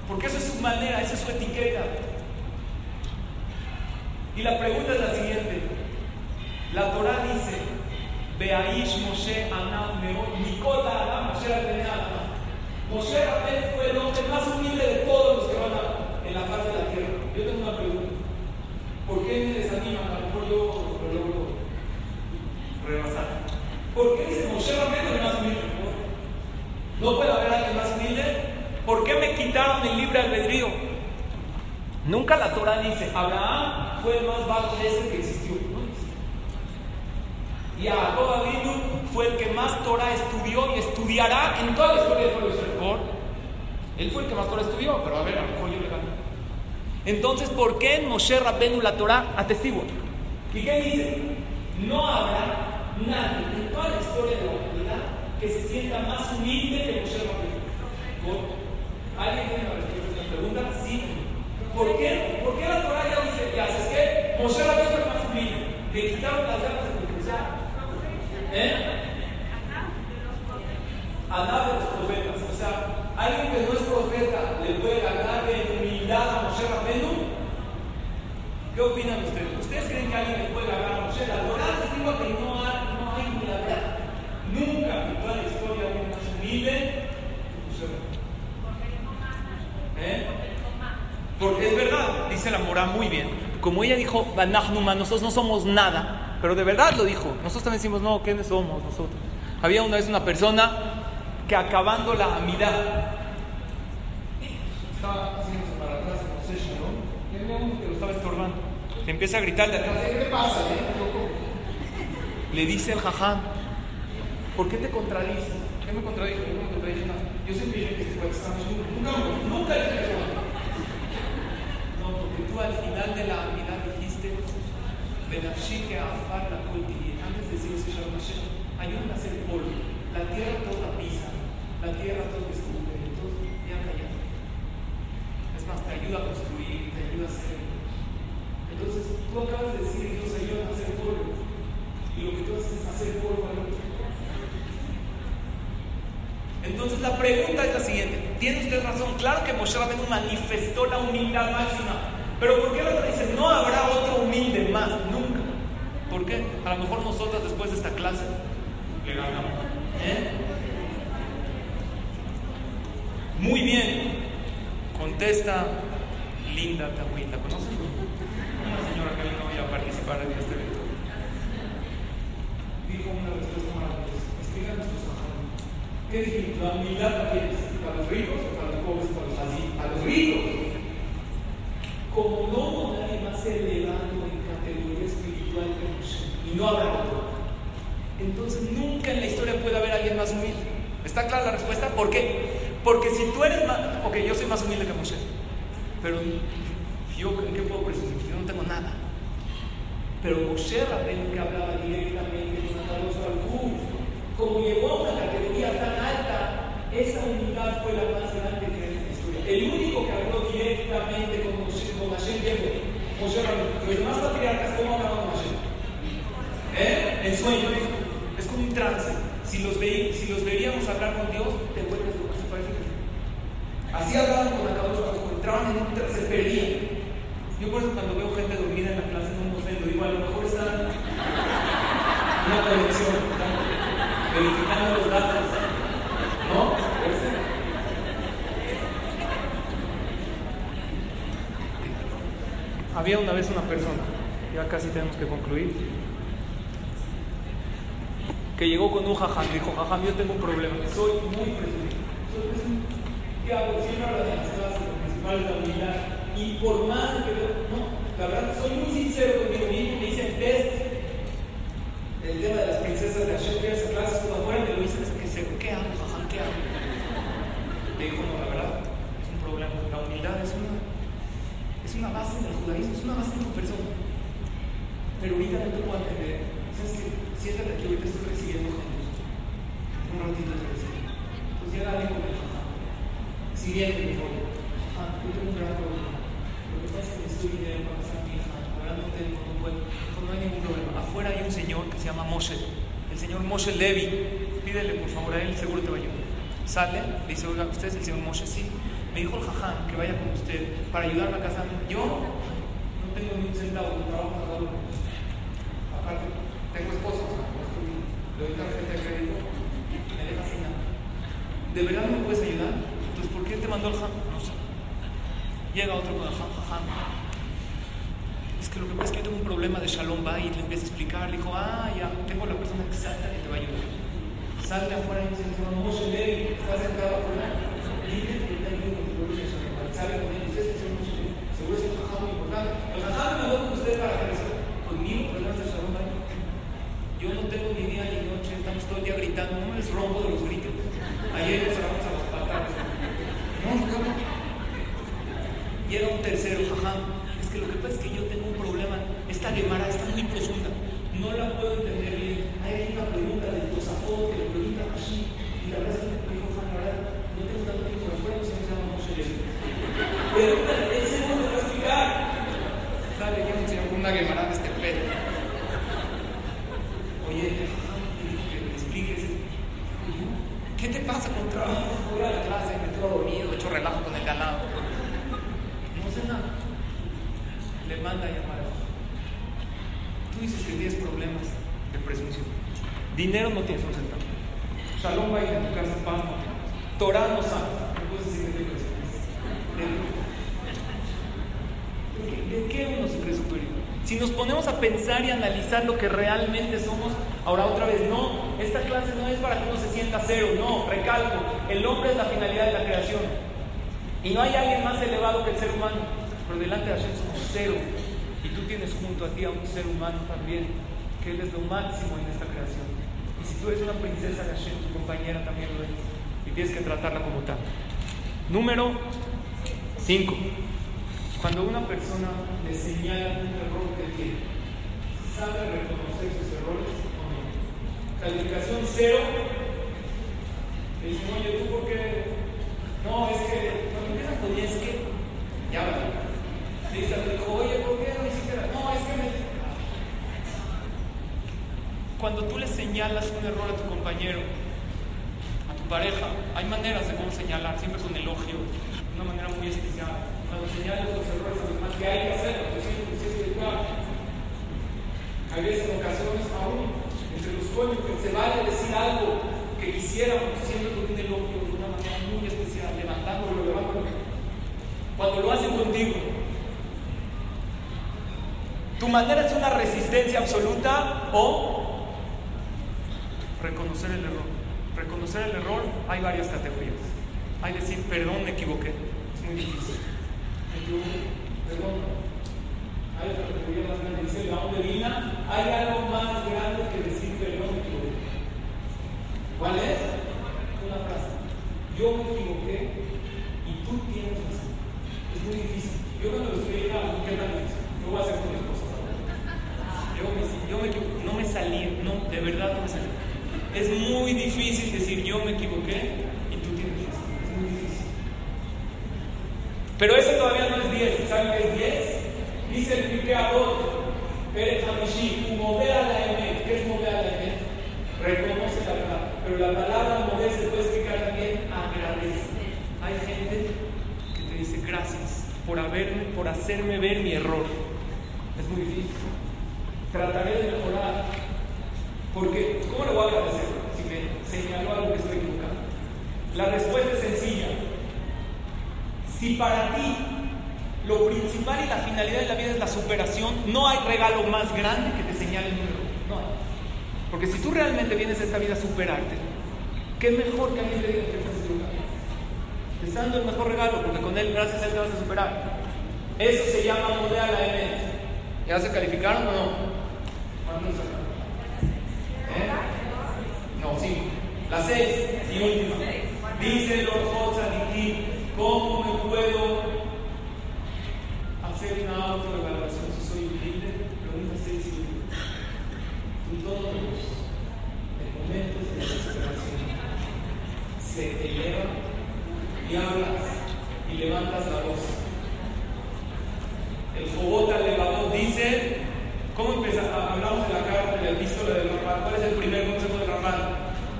Porque eso es su manera, esa es su etiqueta. Y la pregunta es la siguiente. La Torah dice, Beaish Moshe Anam Meot, Nikota Adam Moshe Adam. Moshe Rabén fue el hombre más humilde de todos los que van a, en la faz de la tierra. Yo tengo una pregunta. ¿Por qué me desaniman? A lo mejor yo lo logro rebasar. ¿Por qué dice Moshe Rabén el más humilde? ¿No puede haber alguien más humilde? ¿Por qué me quitaron el libre albedrío? Nunca la Torah dice, Abraham fue el más bajo de ese que existió. No Y Jacob Abinu fue el que más Torah estudió y estudiará en toda la historia del pueblo Israel. Él fue el que más Torah estudió, pero a ver, a lo mejor yo le gano. Entonces, ¿por qué en Moshe Rabbenu la Torah atestigua? ¿Y qué dice? No habrá nadie en toda la historia de la humanidad que se sienta más humilde que Moshe Rabbeinu. ¿Alguien tiene una respuesta a esta pregunta? Sí. ¿Por qué? ¿Por qué la Torah ya dice que haces qué? Moshe Rabbeinu es el más humilde. Le quitaron las ganas de profetizar. ¿Eh? Adán de los profetas. O sea, alguien que no es profeta le puede ganar de humildad a Moshe Rabbeinu. ¿Qué opinan ustedes? ¿Ustedes creen que alguien le puede ganar a Moshe? La Torah digo que no hay, no hay humildad. Nunca en toda la historia hay más humilde ¿Eh? Porque es verdad, dice la Morá muy bien. Como ella dijo, nosotros no somos nada, pero de verdad lo dijo. Nosotros también decimos, no, ¿quiénes somos nosotros? Había una vez una persona que acabando la amidad estaba haciéndose para atrás en. Y había uno que lo estaba estorbando. Le empieza a gritar de atrás, ¿qué pasa? Le dice el jaján, ¿por qué te contradices? ¿Qué me contradijo? Yo no me contradije nada. Yo siempre dije que se puede estar nunca, nunca dije. Tú al final de la amidad dijiste, Benafshi que afar la. Antes de decir Shalom Hashem, ayúdame a hacer polvo. La tierra toda pisa, la tierra toda escupe, entonces ya callado. Es más, te ayuda a construir, te ayuda a hacer. Entonces, tú acabas de decir, Dios ayuda a hacer polvo. Y lo que tú haces es hacer polvo al otro. Entonces la pregunta es la siguiente. ¿Tiene usted razón? Claro que Moshe Rabbeinu manifestó la humildad máxima. Pero ¿por qué la otra dice, no habrá otro humilde más? Nunca. ¿Por qué? A lo mejor nosotras después de esta clase le ganamos. ¿Eh? Muy bien. Contesta Linda Tawil. ¿La conocen? Una señora que vino a participar en este evento. Dijo una respuesta maravillosa. Explica nuestros ¿Qué dijimos? ¿La humildad para quiénes? ¿Para los ricos o para los pobres? Para los así. A los ricos. Como no nadie más elevado en categoría espiritual que Moshe, y no habrá otro, entonces nunca en la historia puede haber alguien más humilde. ¿Está clara la respuesta? ¿Por qué? Porque si tú eres más. Ok, yo soy más humilde que Moshe. Pero yo, ¿en qué puedo presumir? Yo no tengo nada. Pero Moshe Rabbeinu que hablaba directamente con como llegó a una categoría tan alta, esa humildad fue la más grande que hay en la historia. El único que habló directamente con Moshe, Moshe Rabbeinu. Los demás patriarcas, ¿cómo hablaban Hashem? ¿Eh? En sueños. Es como un trance. Si los, ve, si los veríamos hablar con Dios, te vuelves loco, se parece que Así hablaban con Akadosh Baruj entraban en un trance, se perdían. Yo por eso cuando veo gente dormida en la clase no me ofendo, digo, a lo mejor están una conexión, verificando los datos. ¿No? Había una vez una persona, ya casi tenemos que concluir, que llegó con un jajam, dijo, jajam, yo tengo un problema, soy muy presumido. Soy. ¿Qué hago? Siempre hablo de las clases, lo principal es la humildad. Y por más que no, la verdad, soy muy sincero conmigo mismo, me hice el test, el tema de las princesas de Hashem, que esas clases por afuera, me lo hice que sé, ¿qué hago, jaján, qué hago verdad, es un problema, la humildad es una, es una base del judaísmo, es una base de tu persona. Pero ahorita no te puedo entender, ¿sabes qué? Siéntate aquí, ahorita estoy recibiendo gente. Un ratito te recibo. Pues ya la jaján. Siguiente, mi favor. Jaján, yo tengo un gran problema. Lo que pasa es que estoy dinero para pasar mi hija, ahora no tengo, no puedo, no hay ningún problema. Afuera hay un señor que se llama Moshe, el señor Moshe Levi. Pídele por favor a él, seguro te va a ayudar. Sale, le dice, oiga, ¿usted es el señor Moshe? Sí. Me dijo el jaján que vaya con usted para ayudarme a casarme. Yo no tengo ni un centavo de trabajo. Aparte, tengo esposo, le doy tarjeta de crédito, me deja sin nada. ¿De verdad no me puedes ayudar? Entonces, ¿por qué te mandó el jaján? No sé. Llega otro con el jaján, jaján. Es que lo que pasa es que yo tengo un problema de Shalom Bay y le empieza a explicar. Le dijo, ah, ya, tengo la persona exacta que te va a ayudar. Sale afuera y dice, no, Moshe Levi, está sentado afuera. Dile que tengo un problema de Shalom Bay. Sale con él, usted es el señor Moshe Levi. Seguro es el jaján muy importante. El jaján me mandó con usted para que resuelva conmigo problemas de Shalom Bay. Yo no tengo ni día ni noche, estamos todo el día gritando, no me les rompo de los gritos. Ayer nos cerramos a las patadas. No, no, no. Y era un tercero, jajam. Es que yo tengo un problema. Esta Gemara está muy profunda. No la puedo entender bien. Hay una pregunta del Tosafot que pregunta así. Y la verdad es que me dijo, Juan, la verdad, no tengo tanto tiempo de afuera, se llama Moshe Levi. Pregúntale, él se no te va a explicar. Sale, ya un señor con una Gemara de este pedo. Oye, jajam, te dijo que me expliques. ¿Qué te pasa con trabajo? Voy a la clase, me estoy dormido, he hecho relajo con el ganado. No sé nada. Le manda a llamar a Tú dices que tienes problemas de presunción. Dinero no tienes un centavo. Shalom va a ir a tu casa, paz no tienes. Torah no sabes. No puedes decir que tienes ¿De, ¿De qué uno se cree superior? Si nos ponemos a y analizar lo que realmente somos, ahora otra vez, no, esta clase no es para que uno se sienta cero, no, recalco, el hombre es la finalidad de la creación. Y no hay alguien más elevado que el ser humano, pero delante de Hashem somos cero. Y tú tienes junto a ti a un ser humano también, que Él es lo máximo en esta creación. Y si tú eres una princesa de Hashem, tu compañera también lo es. Y tienes que tratarla como tal. Número 5. Cuando una persona le señala un error que tiene, ¿sabe reconocer sus errores? Calificación cero. Le dicen, oye, ¿tú por qué? No, es que, cuando empiezan con es que, ya va. Le dice al hijo, oye, ¿por qué no? No, es que me. Cuando tú le señalas un error a tu compañero, a tu pareja, hay maneras de cómo señalar, siempre con elogio, de una manera muy especial. Cuando señales los errores a los demás, que hay que hacer, lo siento, es espiritual. Hay veces, en ocasiones, aún entre los cónyuges, se vale decir algo que quisiéramos, siempre con un elogio, de una manera muy especial, levantándolo, levantándolo. Cuando lo hacen contigo, tu manera es una resistencia absoluta o reconocer el error. Reconocer el error, hay varias categorías. Hay decir, perdón, me equivoqué. Es muy difícil. Me equivoqué, perdón. Hay otra categoría más grande, dice la onda divina. Hay algo más grande que decir, perdón, me equivoqué. ¿Cuál es? Una frase. Yo me equivoqué y tú tienes razón. Es muy difícil. Yo cuando lo estoy ¿qué tan difícil? Yo voy a hacer con mi esposa. Yo me, yo me equivoqué, no me salí, no, de verdad no me salí. Es muy difícil decir yo me equivoqué y tú tienes razón. Es muy difícil. Pero eso todavía no es 10. ¿Saben qué es 10? Dice el Abot, Pere Hamishi, mover a la Emet. ¿Qué es mover a la Emet? Reconoce la verdad. Pero la palabra mover se puede explicar también agradece. Hay gente que te dice gracias por, haberme, por hacerme ver mi error. Es muy difícil. Trataré de mejorar. Porque, ¿cómo le voy a agradecer si me señaló algo que estoy equivocado? La respuesta es sencilla. Si para ti lo principal y la finalidad de la vida es la superación, no hay regalo más grande que te señale un error. No hay. Porque si tú realmente vienes a esta vida a superarte, ¿qué mejor que alguien te diga que estás equivocado? Te está dando el mejor regalo, porque con él, gracias a él, te vas a superar. Eso se llama modea la Emet. ¿Ya se calificaron o no? ¿Cuántos ¿Eh? No, sí. La seis y última. Dice los Tzadikim, ¿cómo me puedo hacer una autoevaluación si soy humilde? Pregunta seis y última. Tú todos, en momentos de desesperación, se eleva y hablas y levantas la voz. El Jobot elevador dice, ¿cómo empieza? Hablamos de la carta, de la epístola de Ramán. ¿Cuál es el primer consejo de Ramán?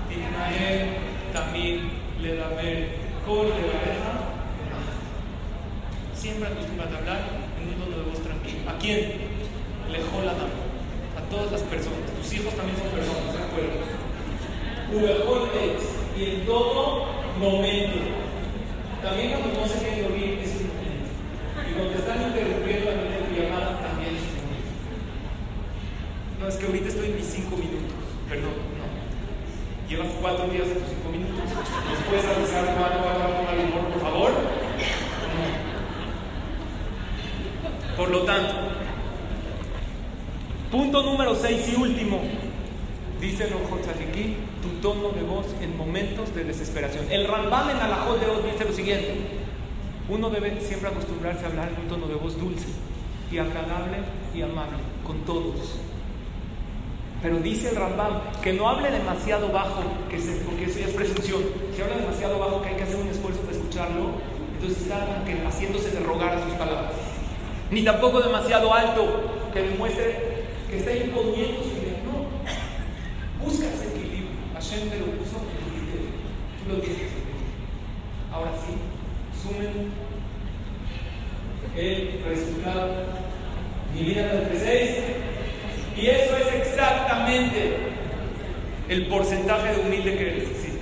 Tinael, también, le da ver, con le Siempre acostúmbrate a hablar en un tono de voz tranquilo. ¿A quién? Lejó la dama. A todas las personas. Tus hijos también son personas, ¿de acuerdo? y en todo momento. También cuando no se quiere dormir es un momento. Y cuando están interrumpiendo la mente de llamada también es un momento. No, es que ahorita estoy en mis cinco minutos. Perdón, no. Llevas cuatro días en tus cinco minutos. ¿Nos puedes avisar cuándo va a el humor, por favor? No. Por lo tanto, punto número seis y último. Dice el Tzadiki, tu tono de voz en momentos de desesperación. El Rambam en Alajot de hoy dice lo siguiente: uno debe siempre acostumbrarse a hablar en un tono de voz dulce y agradable y amable con todos. Pero dice el Rambam que no hable demasiado bajo, que porque eso ya es presunción. Si habla demasiado bajo, que hay que hacer un esfuerzo para escucharlo, entonces está haciéndose de rogar a sus palabras. Ni tampoco demasiado alto, que demuestre que está imponiendo su Busca ese equilibrio. Hashem te lo puso en tu criterio. Tú lo tienes. Ahora sí, sumen el resultado. Dividan entre 6. Y eso es exactamente el porcentaje de humilde que eres. Sí.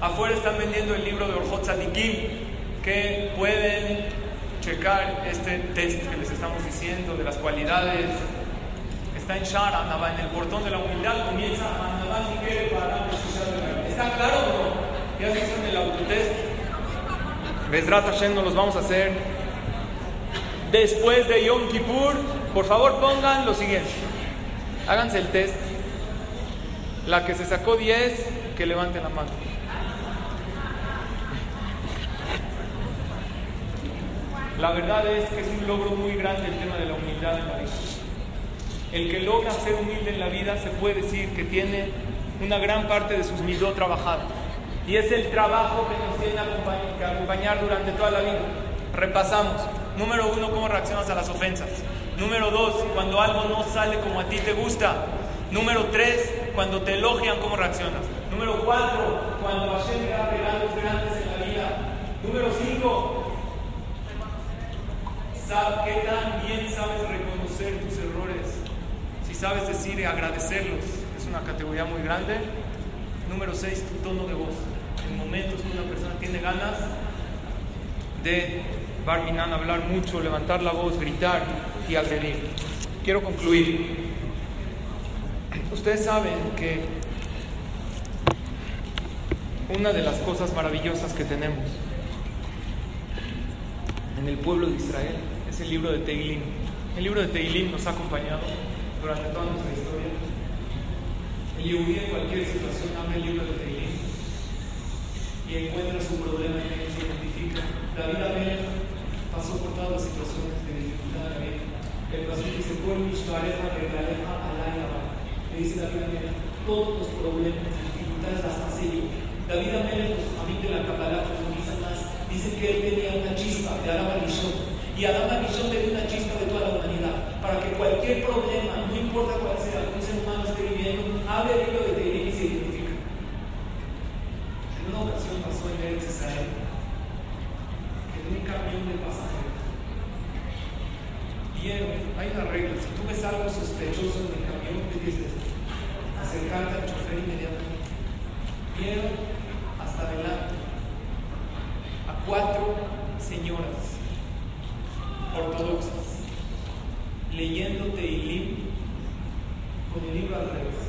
Ah, afuera están vendiendo el libro de Orjot Tzadikim que pueden checar este test que les estamos diciendo de las cualidades. Está en Shara, en el portón de la humildad, comienza a ¿Está claro o no? Ya se hizo el autotest. Besrat Hashem los vamos a hacer después de Yom Kippur. Por favor, pongan lo siguiente. Háganse el test. La que se sacó 10, que levante la mano. La verdad es que es un logro muy grande el tema de la humildad en la vida. El que logra ser humilde en la vida se puede decir que tiene una gran parte de sus midot trabajados. Y es el trabajo que nos tiene que acompañar durante toda la vida. Repasamos. Número uno, cómo reaccionas a las ofensas. Número dos, cuando algo no sale como a ti te gusta. Número tres, cuando te elogian, cómo reaccionas. Número cuatro, cuando Hashem te da regalos grandes en la vida. Número cinco, ¿Qué tan bien sabes reconocer tus errores? Si sabes decir y agradecerlos, es una categoría muy grande. Número 6, tu tono de voz. En momentos que una persona tiene ganas de barminan, hablar mucho, levantar la voz, gritar y agredir. Quiero concluir. Ustedes saben que una de las cosas maravillosas que tenemos en el pueblo de Israel es el libro de Teilim. El libro de Teilim nos ha acompañado durante toda nuestra historia. El Yehudi en cualquier situación abre el libro de Teilim y encuentra su problema y se identifica. David Abel pasó por todas las situaciones de dificultad de vida. El paciente dice, fue mi pareja de pareja al Le dice David Abel, todos los problemas, dificultades las pasé yo. David Abel, a mí de la Kabbalah profundiza más, dice que él tenía una chispa de Araba y Adán visión de una chispa de toda la humanidad, para que cualquier problema, no importa cuál sea, un ser humano esté viviendo, hable el libro de Teirín y se identifica. En una ocasión pasó en Eretz Israel que en un camión de pasajeros vieron, hay una regla, si tú ves algo sospechoso en el camión, ¿qué dices? Acercarte al chofer inmediatamente. Vieron hasta adelante a cuatro señoras ortodoxas, leyendo Teilim con el libro al revés.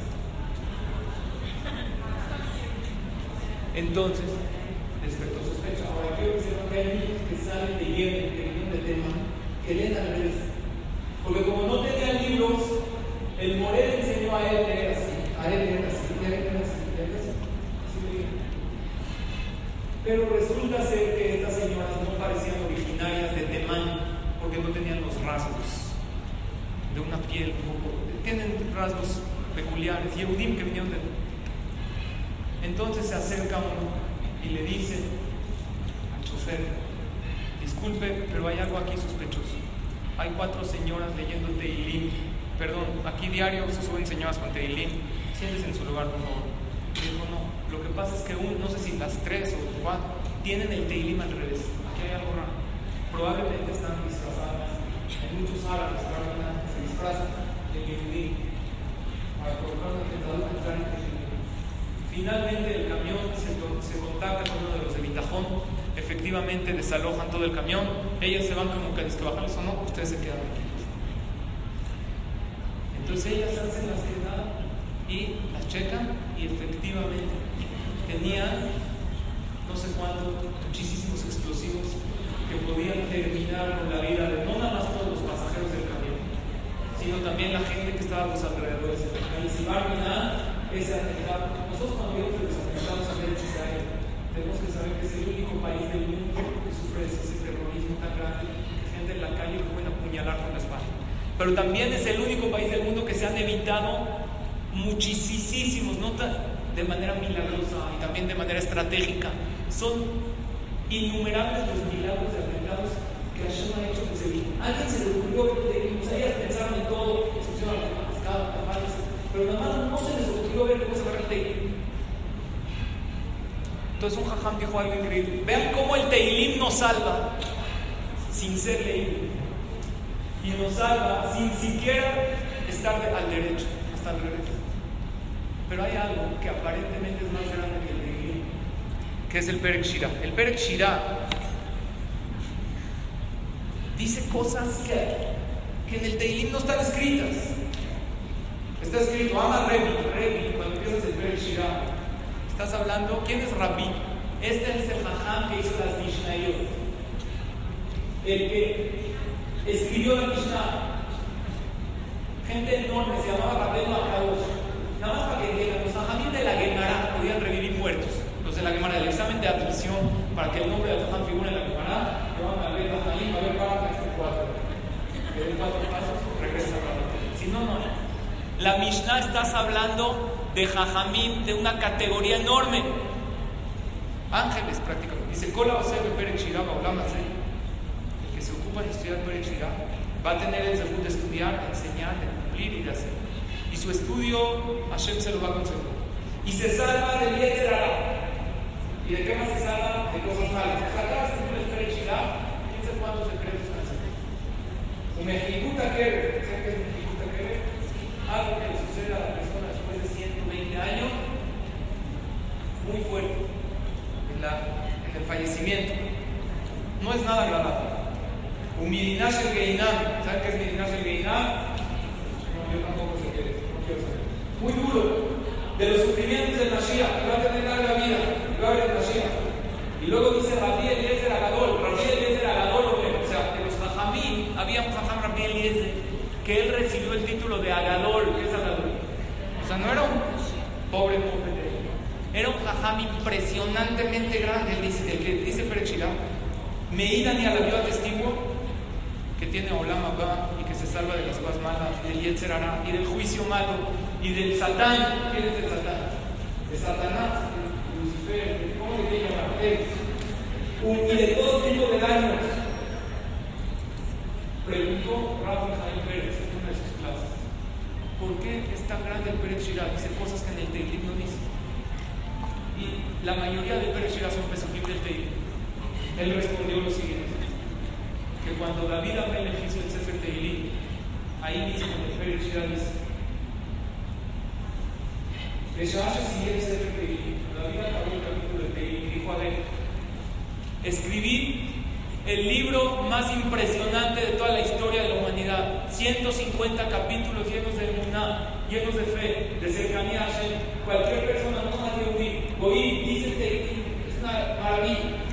Entonces, despertó sospecha. Ahora quiero sepan que hay niños que salen Yemen, que vienen de tema, que leen al revés. Porque como no tenían libros, el Morel enseñó a él leer así, a él leer así, a él leer así, a él así. Pero resulta ser que estas señoras no parecían originarias de Temán, porque no tenían los rasgos de una piel un poco, tienen rasgos peculiares, Yehudim que vinieron de... Entonces se acerca uno y le dice al chofer, disculpe, pero hay algo aquí sospechoso. Hay cuatro señoras leyendo Teilim. Perdón, aquí diario se suben señoras con Teilim. Siéntese en su lugar, por favor. dijo, no, lo que pasa es que un, no sé si las tres o cuatro tienen el Teilim al revés. Aquí hay algo raro. Probablemente están muchos árabes se disfrazan de Yehudim para colocar una tentadura Finalmente el camión se, se, contacta con uno de los de Bitajón, efectivamente desalojan todo el camión, ellas se van como que a bajarles o no, ustedes se quedan aquí. Entonces ellas hacen la seriedad y las checan y efectivamente tenían no sé cuánto, muchísimos explosivos que podían terminar con la vida de no nada más todos los sino también la gente que estaba a los alrededores. Y si va a ese atentado, nosotros cuando vemos los atentados a Israel, tenemos que saber que es el único país del mundo que sufre ese terrorismo tan grande, que gente en la calle pueden apuñalar con la espada. Pero también es el único país del mundo que se han evitado muchísimos, no de manera milagrosa y también de manera estratégica. Son innumerables los milagros de atentados que Hashem ha hecho que se Alguien se le ocurrió, o sea, ellas pensaron en todo, expulsaron a la pescado, pero nada más no se les ocurrió ver cómo va el Teilim. Entonces un jajam dijo algo increíble. Vean cómo el Teilim nos salva sin ser leído. Y nos salva sin siquiera estar al derecho, hasta al revés. Pero hay algo que aparentemente es más grande que el Teilim, que es el Perek Shira. El Perek Shira dice cosas que, que en el Teilim no están escritas. Está escrito, ama Rebi, Rebi, cuando empiezas el Perek Shira. Estás hablando, ¿quién es Rabbi? Este es el Jajam que hizo las Mishnayot. El que escribió la Mishnah. Gente enorme, se llamaba Rabbeinu Akadosh. Nada más para que entiendan, los Jajamim de la Gemara podían revivir muertos. Los de la Gemara, el examen de admisión para que el nombre del Jajam figure en la Gemara, llevan a a ver, para. Que den cuatro pasos, regresa a Si no, no. La Mishnah estás hablando de Jajamim, de una categoría enorme. Ángeles prácticamente. Dice, Kola El que se ocupa de estudiar Perechirá va a tener el deber de estudiar, de enseñar, de cumplir y de hacer. Y su estudio, Hashem se lo va a conceder. Y se salva de Yetzerara. ¿Y de qué más se salva? De cosas malas. Sacar el Perechirá, quién sabe cuántos secretos hace. Un ejecuta que, ¿saben qué es un ejecuta que? algo que le sucede a la persona después de 120 años, muy fuerte en, el fallecimiento. No es nada agradable. Un Midinash el Geinam, ¿saben qué es Midinash el Geinam? No, yo tampoco sé qué es, no quiero saber. Muy duro, de los sufrimientos del Mashiach, que va a tener larga vida, que va a haber el Mashiach. Y luego dice Rabbi Eliezer Agadol, Rabbi Eliezer Agadol, o sea, que los Jajamín, había Rabbi Eliezer que él recibió el título de Agadol. ¿Qué es Agadol? O sea, no era un pobre pobre era un jajam impresionantemente grande, el, dice, el que dice me Meida ni a la viuda testigo que tiene Olama Abba y que se salva de las cosas malas, del Yetzer y del juicio malo y del Satán. ¿Quién es el Satán? De Satanás, de Lucifer, ¿cómo le llaman? Él. Y de todo tipo de daños. Preguntó Rafa Jaime Pérez en una de sus clases, ¿por qué tan grande el Pérez Shirah? Dice cosas que en el Teilim no dice. Y la mayoría del Pérez Shirah son pesukim del Teilim. Él respondió lo siguiente, que cuando David Amelech hizo el Sefer Teilim, ahí mismo en el Pérez Shirah dice, siguiente el Sefer Teilim, David acabó el capítulo de Teilim y dijo a ver, escribí el libro más impresionante de toda la historia de la humanidad. 150 capítulos llenos de emuná, llenos de fe, de cercanía a Hashem. Cualquier persona, no más Yehudi, Goí, dice que es una maravilla.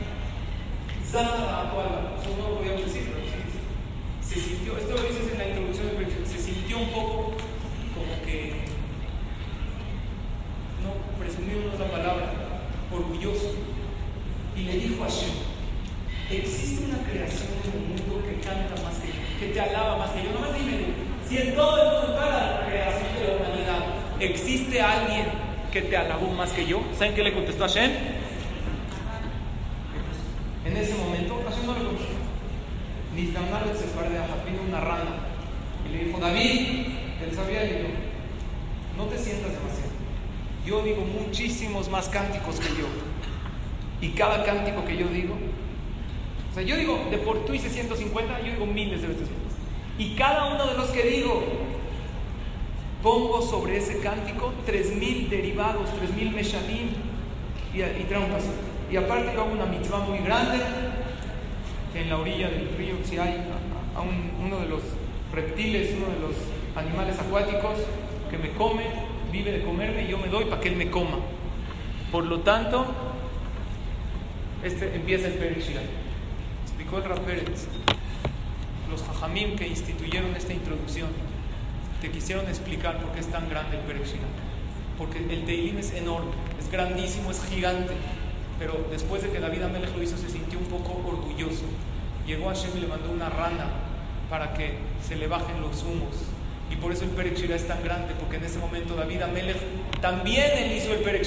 Zana la actual, que te alabó más que yo, ¿saben qué le contestó a Shem? En ese momento, Hashem no le contestó. Ni se fue de vino una rana y le dijo, David, él sabía y dijo, no te sientas demasiado. Yo digo muchísimos más cánticos que yo. Y cada cántico que yo digo, o sea, yo digo, de por tú hice 150, yo digo miles de veces más. Y cada uno de los que digo, pongo sobre ese cántico 3.000 derivados, 3.000 meshalim y, y trampas. Y aparte yo hago una mitzvah muy grande, en la orilla del río, si hay a, uno de los reptiles, uno de los animales acuáticos que me come, vive de comerme y yo me doy para que él me coma. Por lo tanto, este empieza el Perek Explicó el Pérez. Los hajamim que instituyeron esta introducción te quisieron explicar por qué es tan grande el Perek Porque el Teilim es enorme, es grandísimo, es gigante. Pero después de que David Amelech lo hizo, se sintió un poco orgulloso. Llegó a Hashem y le mandó una rana para que se le bajen los humos. Y por eso el Perek es tan grande, porque en ese momento David Amelech también él hizo el Perek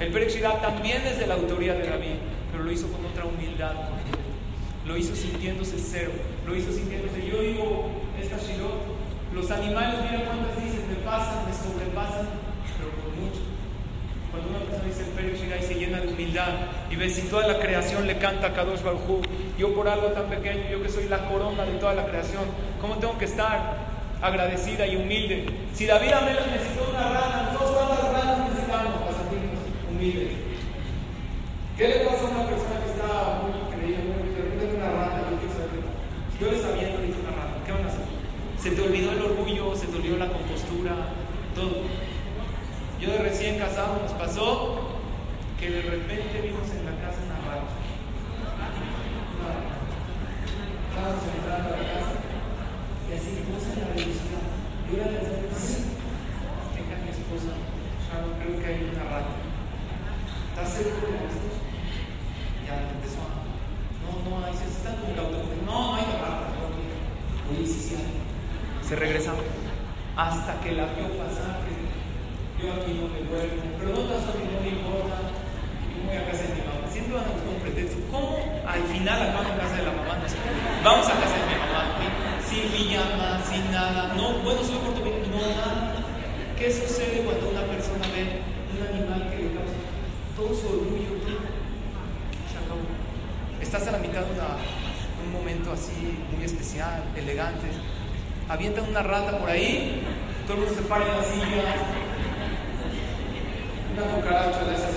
El Perek también es de la autoría de David pero lo hizo con otra humildad. Lo hizo sintiéndose cero, lo hizo sintiéndose. Yo digo, esta Shirot, los animales, mira cuántas dicen, me pasan, me sobrepasan, pero por mucho. Cuando una persona dice el y se llena de humildad y ves si toda la creación le canta a Kadosh Baruj yo por algo tan pequeño, yo que soy la corona de toda la creación, ¿cómo tengo que estar agradecida y humilde? Si David Amela necesitó una rana, nosotros cuántas ranas necesitamos para sentirnos humildes. ¿Qué le pasa a una persona que está muy creída, muy de una rata? Yo quiero saber. Yo les había dicho una rata, ¿qué van a hacer? Se te olvidó el orgullo, se te olvidó la compostura, todo. Yo de recién casado nos pasó que de repente vimos en la casa una rata. Estábamos entrando a la casa y así en la velocidad. Yo era de Deja mi esposa, ya no creo que hay una rata. ¿Estás seguro de esto? empezó no, no, ahí se está con el no, no hay rata, oye, sí, sí, se regresa hasta que la vio pasar, yo aquí no me vuelvo, pero no tanto que no me importa, yo voy a casa de mi mamá, siempre van a buscar un pretexto, ¿cómo al final acabo en casa de la mamá? Vamos a casa de mi mamá, sin pijama, sin nada, no, bueno, soy portugués, no, nada. ¿Qué sucede cuando una persona ve un animal que le causa todo su orgullo, estás a la mitad de un momento así muy especial, elegante, avientan una rata por ahí, todo el mundo se para en la silla, una cucaracha de esas,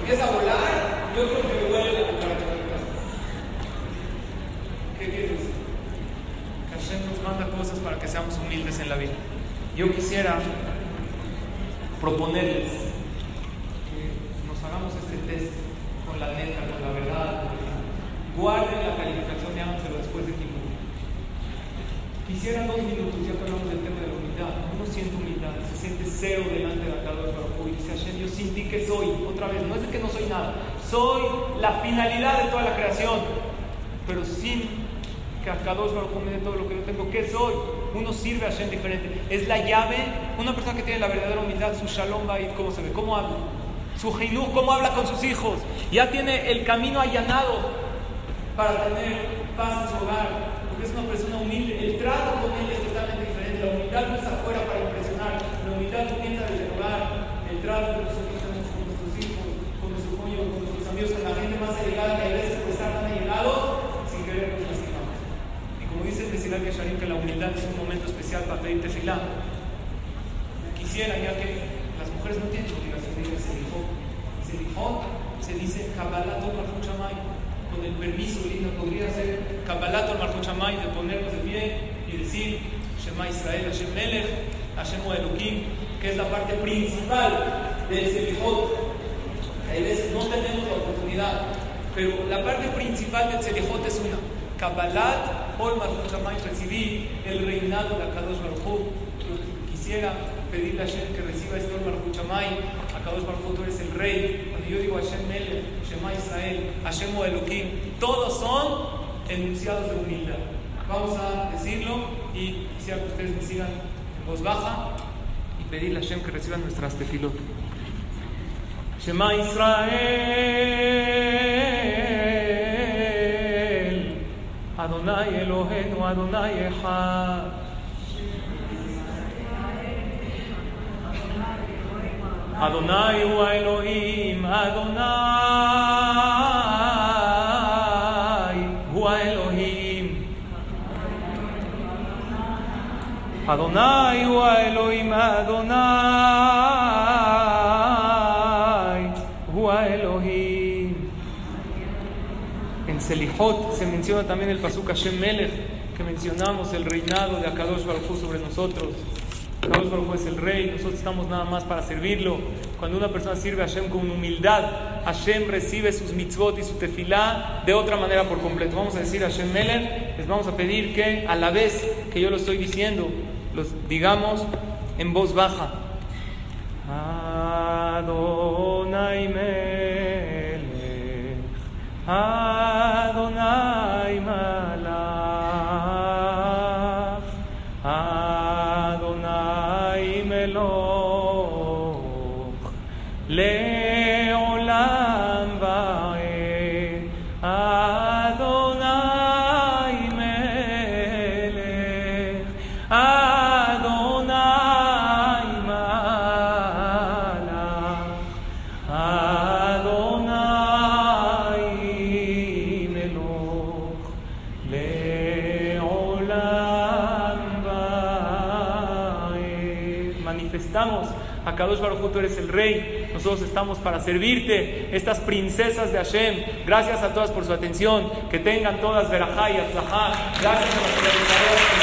empieza a volar, yo creo que huele la cucaracha. ¿Qué quieres? Que nos manda cosas para que seamos humildes en la vida. Yo quisiera proponerles que nos hagamos este test con la neta, con la verdad, Guarden la calificación y háganselo después de Kipur. Quisiera dos minutos, ya hablamos del tema de la humildad. Uno siente humildad, se siente cero delante de la de Baruj y dice Hashem, yo sentí que soy, otra vez, no es que no soy nada, soy la finalidad de toda la creación, pero sin que Akadosh Baruj me dé todo lo que yo tengo, ¿qué soy? Uno sirve a Hashem diferente. Es la llave, una persona que tiene la verdadera humildad, su shalom va a ir, ¿cómo se ve? ¿Cómo habla? Su jinú, ¿cómo habla con sus hijos? Ya tiene el camino allanado para tener paz en su hogar, es una persona humilde. El trato con él es totalmente diferente. La humildad no es afuera para impresionar, la humildad comienza desde el hogar. El trato que nosotros tenemos con nuestros hijos, con nuestro cónyuge, con nuestros amigos, con la gente más allegada que a veces puede estar tan allegados sin querer nos lastimamos. Y como dice el Mesilat Yasharim, que la humildad es un momento especial para pedir tefilá. Quisiera, ya que las mujeres no tienen obligación de ir a Selihot. Selihot se dice Kabbalah Toma Chamay con el permiso, Linda, podría ser Kabbalat al Marfuchamay de ponernos de pie y decir Shema Israel, Hashem Melech, Hashem Elohim, que es la parte principal del Selihot. Hay veces no tenemos la oportunidad. Pero la parte principal del Selejot es una. Kabbalat, Ol Malchut recibí el reinado de Akadosh Baruj Quisiera pedirle a Hashem que reciba este Ol Malchut Akadosh Baruj tú eres el rey. Cuando yo digo Hashem Melech, Shema Israel, Hashem Elohim, todos son enunciados de humildad. Vamos a decirlo y quisiera que ustedes me sigan en voz baja y pedirle a Hashem que reciba nuestras tefilot. Shema Israel, Adonai Eloheinu, Adonai Echad. Adonai hu Elohim, Adonai Adonai hu Elohim, Adonai. Selijot se menciona también el Pasuk Hashem Melech, que mencionamos el reinado de Akadosh Baruj sobre nosotros. Akadosh Baruj es el rey, nosotros estamos nada más para servirlo. Cuando una persona sirve a Hashem con humildad, Hashem recibe sus mitzvot y su tefilá de otra manera por completo. Vamos a decir a Hashem Melech, les vamos a pedir que a la vez que yo lo estoy diciendo, los digamos en voz baja. Adonai Melech. Adonai Malach, tú eres el rey. Nosotros estamos para servirte, estas princesas de Hashem. Gracias a todas por su atención. Que tengan todas verajá y atzlajá. Gracias a los